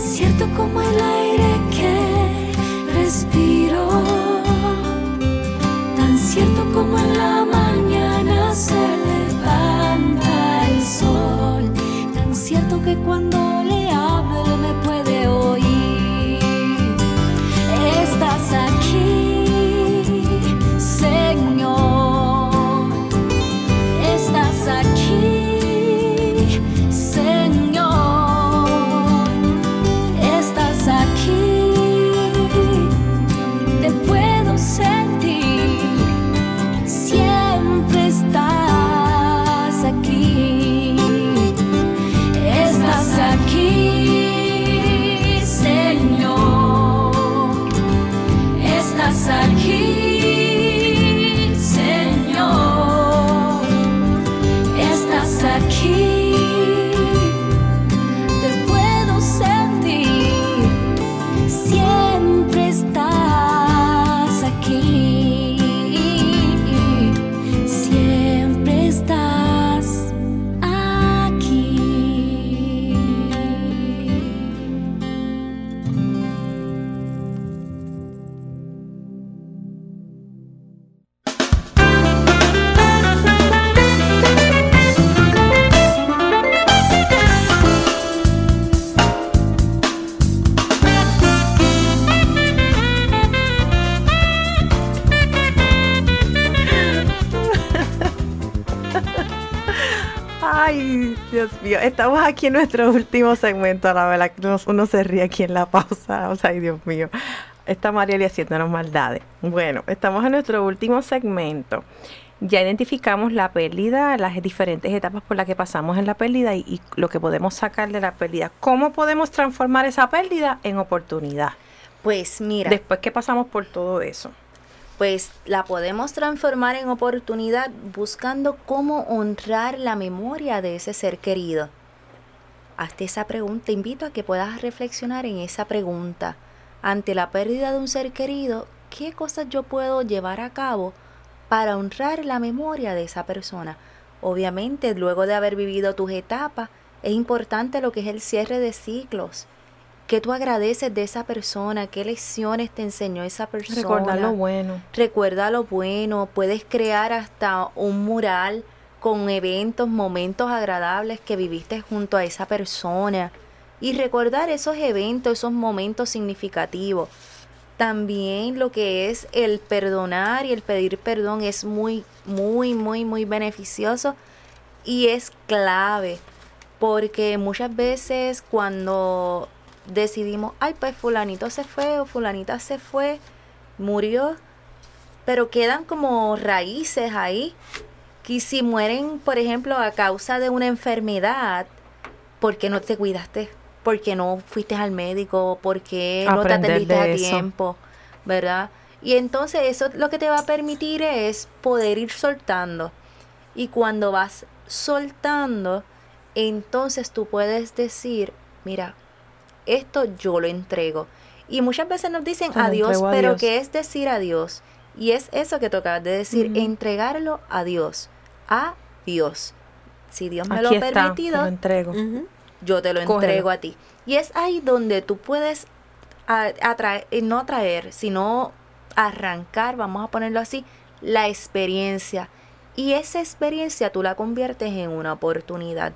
Cierto como el aire que respiro, tan cierto como en la mañana se levanta el sol, tan cierto que cuando aquí en nuestro último segmento, la verdad que uno se ríe aquí en la pausa, o sea, ay Dios mío, está Marieli haciéndonos maldades. Bueno, estamos en nuestro último segmento. Ya identificamos la pérdida, las diferentes etapas por las que pasamos en la pérdida y, y lo que podemos sacar de la pérdida. ¿Cómo podemos transformar esa pérdida en oportunidad? Pues mira. Después que pasamos por todo eso pues la podemos transformar en oportunidad buscando cómo honrar la memoria de ese ser querido. Hazte esa pregunta, te invito a que puedas reflexionar en esa pregunta. Ante la pérdida de un ser querido, ¿qué cosas yo puedo llevar a cabo para honrar la memoria de esa persona? Obviamente, luego de haber vivido tus etapas, es importante lo que es el cierre de ciclos ¿Qué tú agradeces de esa persona? ¿Qué lecciones te enseñó esa persona? Recuerda lo bueno. Recuerda lo bueno. Puedes crear hasta un mural con eventos, momentos agradables que viviste junto a esa persona. Y recordar esos eventos, esos momentos significativos. También lo que es el perdonar y el pedir perdón es muy, muy, muy, muy beneficioso y es clave. Porque muchas veces cuando decidimos, ay, pues fulanito se fue o fulanita se fue, murió, pero quedan como raíces ahí. Que si mueren, por ejemplo, a causa de una enfermedad, ¿por qué no te cuidaste? ¿Por qué no fuiste al médico? ¿Por qué no te atendiste a tiempo? ¿Verdad? Y entonces eso lo que te va a permitir es poder ir soltando. Y cuando vas soltando, entonces tú puedes decir, mira, esto yo lo entrego. Y muchas veces nos dicen adiós, pero ¿qué es decir adiós? Y es eso que toca de decir, entregarlo a Dios, a Dios. Si Dios me lo ha permitido, entrego. yo te lo entrego a ti. Y es ahí donde tú puedes atraer, eh, no atraer, sino arrancar, vamos a ponerlo así, la experiencia. Y esa experiencia tú la conviertes en una oportunidad.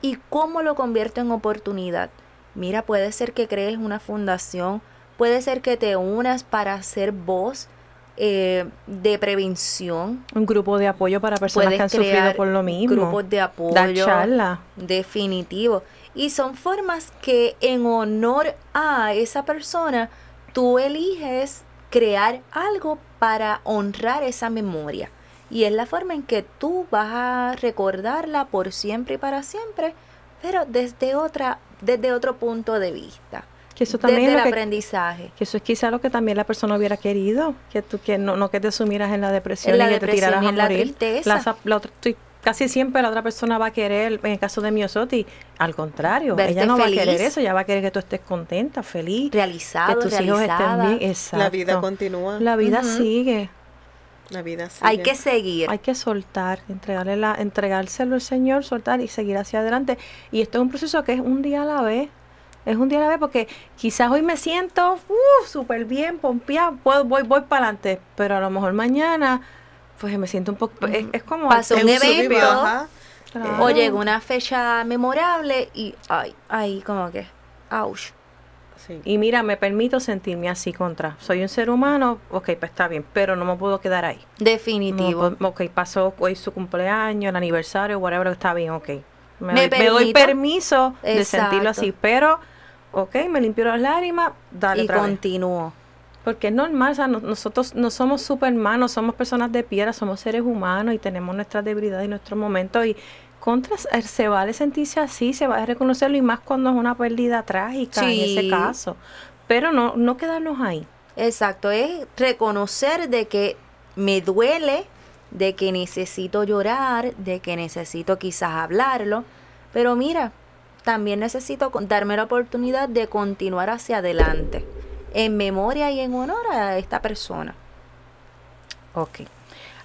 ¿Y cómo lo convierto en oportunidad? Mira, puede ser que crees una fundación, puede ser que te unas para hacer voz eh, de prevención. Un grupo de apoyo para personas que han sufrido por lo mismo. Grupos de apoyo. Dar charla. Definitivo. Y son formas que en honor a esa persona, tú eliges crear algo para honrar esa memoria. Y es la forma en que tú vas a recordarla por siempre y para siempre, pero desde otra desde otro punto de vista. Que eso también desde es el aprendizaje. Que eso es quizá lo que también la persona hubiera querido, que tú que no, no que te sumieras en la depresión y que te tiraras a la morir. Tristeza. casi siempre la otra persona va a querer, en el caso de Miosoti, al contrario, ella no va a querer eso, ella va a querer que tú estés contenta, feliz, realizado, que tus hijos estén bien, exacto. La vida continúa. La vida sigue. La vida sigue. Hay que seguir. Hay que soltar, entregarle la, entregárselo al Señor, soltar y seguir hacia adelante. Y esto es un proceso que es un día a la vez. Es un día a la vez porque quizás hoy me siento uh, súper bien, pompeado, voy, voy, voy para adelante, pero a lo mejor mañana pues me siento un poco... Es, como... Pasó un evento o llegó una fecha memorable y ay, ahí como que, ouch. Y mira, me permito sentirme así contra. Soy un ser humano, ok, pues está bien, pero no me puedo quedar ahí. Definitivo. ok, pasó hoy su cumpleaños, el aniversario, whatever, está bien, ok. Me, doy, permiso de sentirlo así, pero, ok, me limpio las lágrimas, dale. Y continúo. Porque es normal, o sea, nosotros no somos supermanos, somos personas de piedra, somos seres humanos y tenemos nuestras debilidades y nuestros momentos y contra eh, se vale sentirse así, se vale reconocerlo y más cuando es una pérdida trágica en ese caso. Pero no, no quedarnos ahí. Exacto, es reconocer de que me duele, de que necesito llorar, de que necesito quizás hablarlo, pero mira, también necesito darme la oportunidad de continuar hacia adelante en memoria y en honor a esta persona. Ok.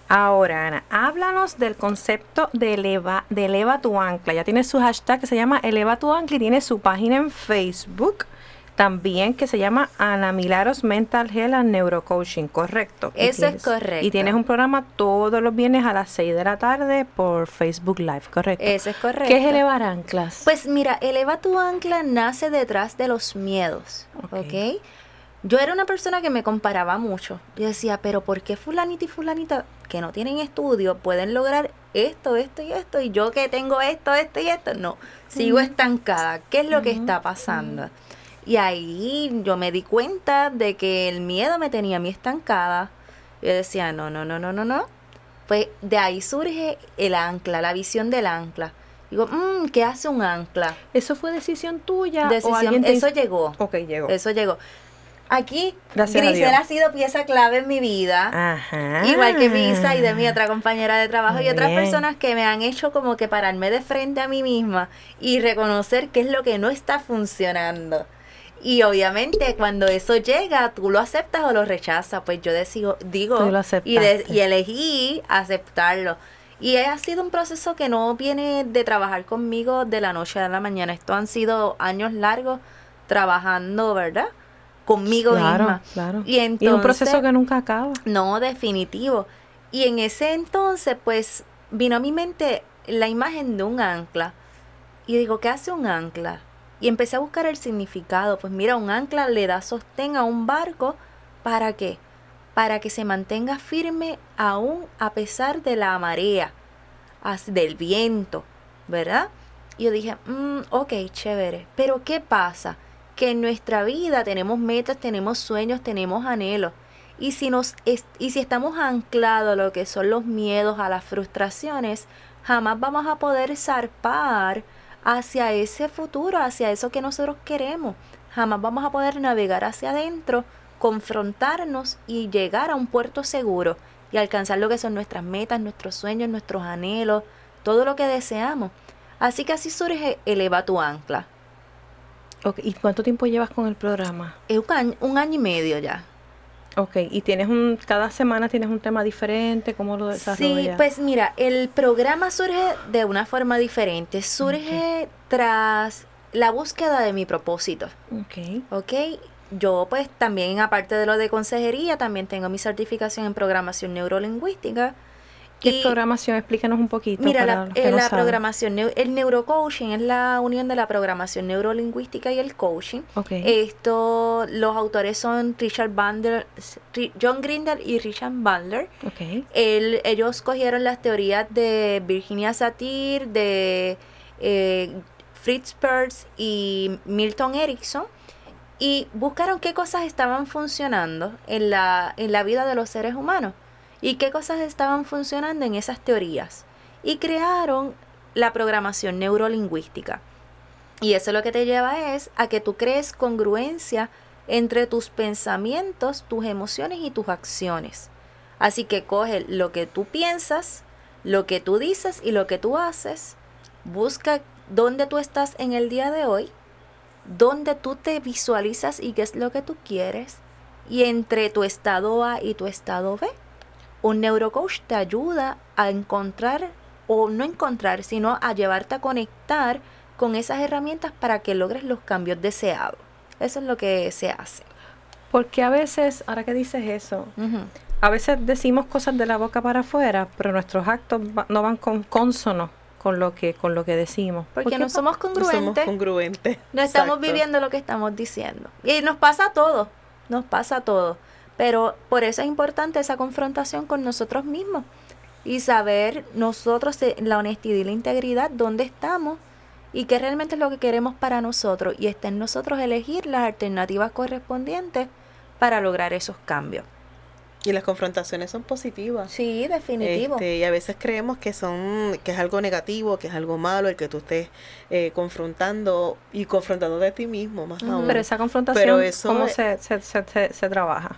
Ahora, Ana, háblanos del concepto de eleva, de eleva tu ancla. Ya tiene su hashtag que se llama Eleva tu ancla y tiene su página en Facebook también que se llama Ana Milaros Mental Health and Neurocoaching, ¿correcto? Eso es correcto. Y tienes un programa todos los viernes a las 6 de la tarde por Facebook Live, ¿correcto? Eso es correcto. ¿Qué es elevar anclas? Pues mira, eleva tu ancla nace detrás de los miedos, ¿ok? Yo era una persona que me comparaba mucho. Yo decía, pero ¿por qué fulanita y fulanita que no tienen estudio pueden lograr esto, esto y esto? Y yo que tengo esto, esto y esto, no. Sigo estancada. ¿Qué es lo que está pasando? Y ahí yo me di cuenta de que el miedo me tenía a mí estancada. Yo decía, no, no, no, no, no, no. Pues de ahí surge el ancla, la visión del ancla. Digo, mmm, ¿qué hace un ancla? ¿Eso fue decisión tuya? Decisión, Eso llegó. Ok, llegó. Eso llegó. Aquí, Grisel ha sido pieza clave en mi vida. Igual que Visa y de mi otra compañera de trabajo y otras personas que me han hecho como que pararme de frente a mí misma y reconocer qué es lo que no está funcionando. Y obviamente cuando eso llega, tú lo aceptas o lo rechazas. Pues yo decido, digo y, y elegí aceptarlo. Y ha sido un proceso que no viene de trabajar conmigo de la noche a la mañana. Esto han sido años largos trabajando, ¿verdad? conmigo misma. Claro. Y, entonces, un proceso que nunca acaba. No, definitivo. Y en ese entonces, pues, vino a mi mente la imagen de un ancla. Y digo, ¿qué hace un ancla? Y empecé a buscar el significado. Pues mira, un ancla le da sostén a un barco. ¿Para qué? Para que se mantenga firme aún a pesar de la marea, del viento, ¿verdad? Y yo dije, mm, ok, chévere. Pero ¿qué pasa? que en nuestra vida tenemos metas, tenemos sueños, tenemos anhelos. Y si, nos y si estamos anclados a lo que son los miedos, a las frustraciones, jamás vamos a poder zarpar hacia ese futuro, hacia eso que nosotros queremos. Jamás vamos a poder navegar hacia adentro, confrontarnos y llegar a un puerto seguro y alcanzar lo que son nuestras metas, nuestros sueños, nuestros anhelos, todo lo que deseamos. Así que así surge Eleva tu ancla. ¿Y cuánto tiempo llevas con el programa? Es un año, un año y medio ya. Ok, y tienes un, cada semana tienes un tema diferente, ¿cómo lo desarrollas? Sí, pues mira, el programa surge de una forma diferente, surge tras la búsqueda de mi propósito. Ok. Ok, yo pues también, aparte de lo de consejería, también tengo mi certificación en programación neurolingüística ¿Qué programación? Explícanos un poquito. Mira, la, eh, programación, el neurocoaching es la unión de la programación neurolingüística y el coaching. Esto, los autores son Richard Bandler, John Grinder y Richard Bandler. ellos cogieron las teorías de Virginia Satir, de eh, Fritz Perls y Milton Erickson y buscaron qué cosas estaban funcionando en la, en la vida de los seres humanos y qué cosas estaban funcionando en esas teorías. Y crearon la programación neurolingüística. Y eso lo que te lleva es a que tú crees congruencia entre tus pensamientos, tus emociones y tus acciones. Así que coge lo que tú piensas, lo que tú dices y lo que tú haces. Busca dónde tú estás en el día de hoy, dónde tú te visualizas y qué es lo que tú quieres. Y entre tu estado A y tu estado B, un neurocoach te ayuda a encontrar, o no encontrar, sino a llevarte a conectar con esas herramientas para que logres los cambios deseados. Eso es lo que se hace. Porque a veces, ahora que dices eso, a veces decimos cosas de la boca para afuera, pero nuestros actos no van con consono con lo que con lo que decimos. Porque no somos congruentes. No somos congruentes. No estamos viviendo lo que estamos diciendo. Y nos pasa a todos, nos pasa a todos. Pero por eso es importante esa confrontación con nosotros mismos y saber nosotros la honestidad y la integridad dónde estamos y qué realmente es lo que queremos para nosotros y está en nosotros elegir las alternativas correspondientes para lograr esos cambios. Y las confrontaciones son positivas. Sí, definitivo. Este, y a veces creemos que son que es algo negativo, que es algo malo el que tú estés eh, confrontando y confrontando de ti mismo más aún. Pero esa confrontación, ¿cómo se, se, se, trabaja?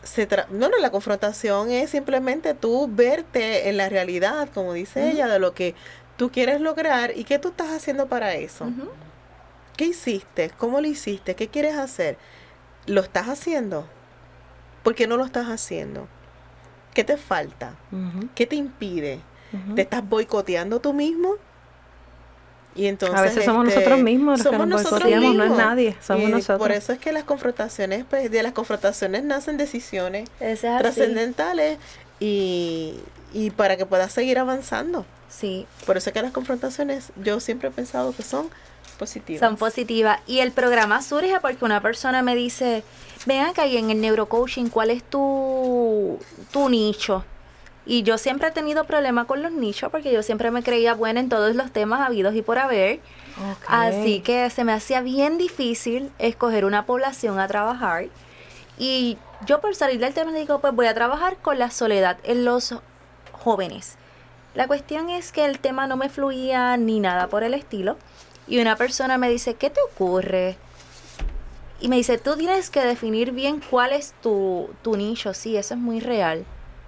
no, no, la confrontación es simplemente tú verte en la realidad, como dice ella, de lo que tú quieres lograr y qué tú estás haciendo para eso. ¿Qué hiciste? ¿Cómo lo hiciste? ¿Qué quieres hacer? ¿Lo estás haciendo? ¿Por qué no lo estás haciendo? ¿Qué te falta? ¿Qué te impide? ¿Te estás boicoteando tú mismo? Y entonces, a veces somos este, nosotros mismos somos nosotros mismos. no es nadie, somos nosotros. Por eso es que las confrontaciones, pues, de las confrontaciones nacen decisiones trascendentales y, y para que puedas seguir avanzando. Sí. Por eso es que las confrontaciones yo siempre he pensado que son positivas. Son positivas. Y el programa surge porque una persona me dice, ven acá y en el neurocoaching, ¿cuál es tu, tu nicho? Y yo siempre he tenido problemas con los nichos porque yo siempre me creía buena en todos los temas habidos y por haber. Así que se me hacía bien difícil escoger una población a trabajar. Y yo por salir del tema digo, pues voy a trabajar con la soledad en los jóvenes. La cuestión es que el tema no me fluía ni nada por el estilo. Y una persona me dice, ¿qué te ocurre? Y me dice, tú tienes que definir bien cuál es tu, tu nicho. Sí, eso es muy real.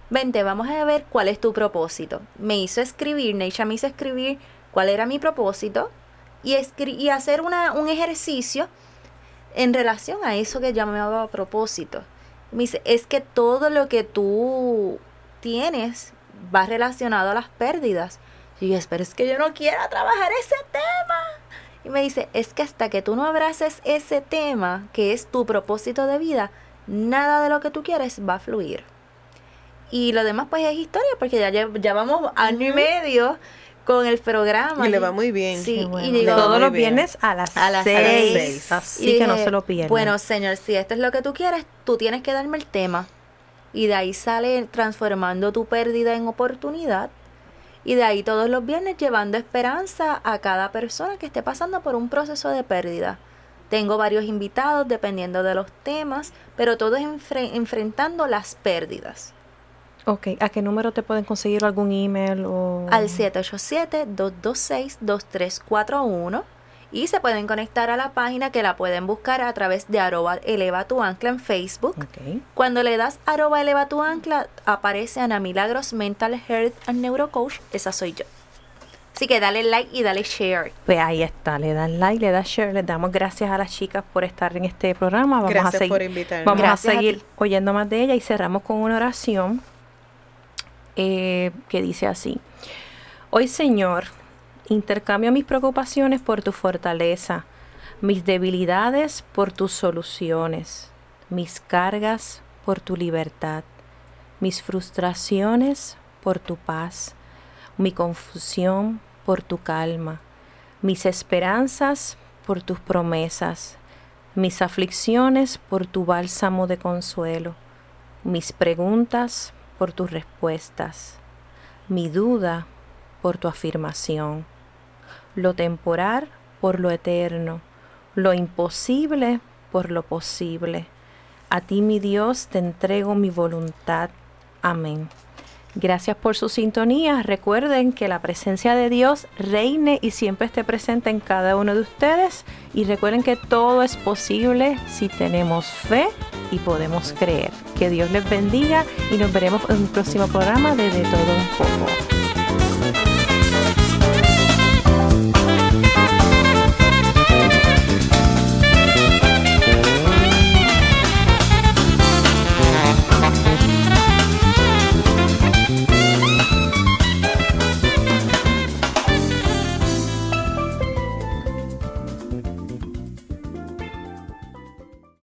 Vente, vamos a ver cuál es tu propósito. Me hizo escribir, Neisha me hizo escribir cuál era mi propósito y, y hacer una, un ejercicio en relación a eso que llamaba propósito. Me dice, es que todo lo que tú tienes va relacionado a las pérdidas. Y yo, pero es que yo no quiero trabajar ese tema. Y me dice, es que hasta que tú no abraces ese tema, que es tu propósito de vida, nada de lo que tú quieres va a fluir. Y lo demás pues es historia, porque ya, ya vamos año y medio con el programa. Y le va muy bien. Sí, y todos los viernes a las, a las seis. Así que no se lo pierdan. Bueno, señor, si esto es lo que tú quieres, tú tienes que darme el tema. Y de ahí sale transformando tu pérdida en oportunidad y de ahí todos los viernes llevando esperanza a cada persona que esté pasando por un proceso de pérdida. Tengo varios invitados dependiendo de los temas, pero todos enfrentando las pérdidas. Ok, ¿a qué número te pueden conseguir algún email? O... Al 787-226-2341 y se pueden conectar a la página que la pueden buscar a través de arroba eleva tu ancla en Facebook. Cuando le das arroba eleva tu ancla, aparece Ana Milagros Mental Health and Neurocoach. Esa soy yo. Así que dale like y dale share. Pues ahí está, le dan like, le das share, les damos gracias a las chicas por estar en este programa. Vamos gracias a seguir, por invitarme. Vamos a seguir oyendo más de ella y cerramos con una oración eh, que dice así. Hoy Señor, Intercambio mis preocupaciones por tu fortaleza, mis debilidades por tus soluciones, mis cargas por tu libertad, mis frustraciones por tu paz, mi confusión por tu calma, mis esperanzas por tus promesas, mis aflicciones por tu bálsamo de consuelo, mis preguntas por tus respuestas, mi duda por tu afirmación lo temporal por lo eterno, lo imposible por lo posible. A ti, mi Dios, te entrego mi voluntad. Amén. Gracias por su sintonía. Recuerden que la presencia de Dios reine y siempre esté presente en cada uno de ustedes. Y recuerden que todo es posible si tenemos fe y podemos creer. Que Dios les bendiga y nos veremos en un próximo programa de De Todo Un poco.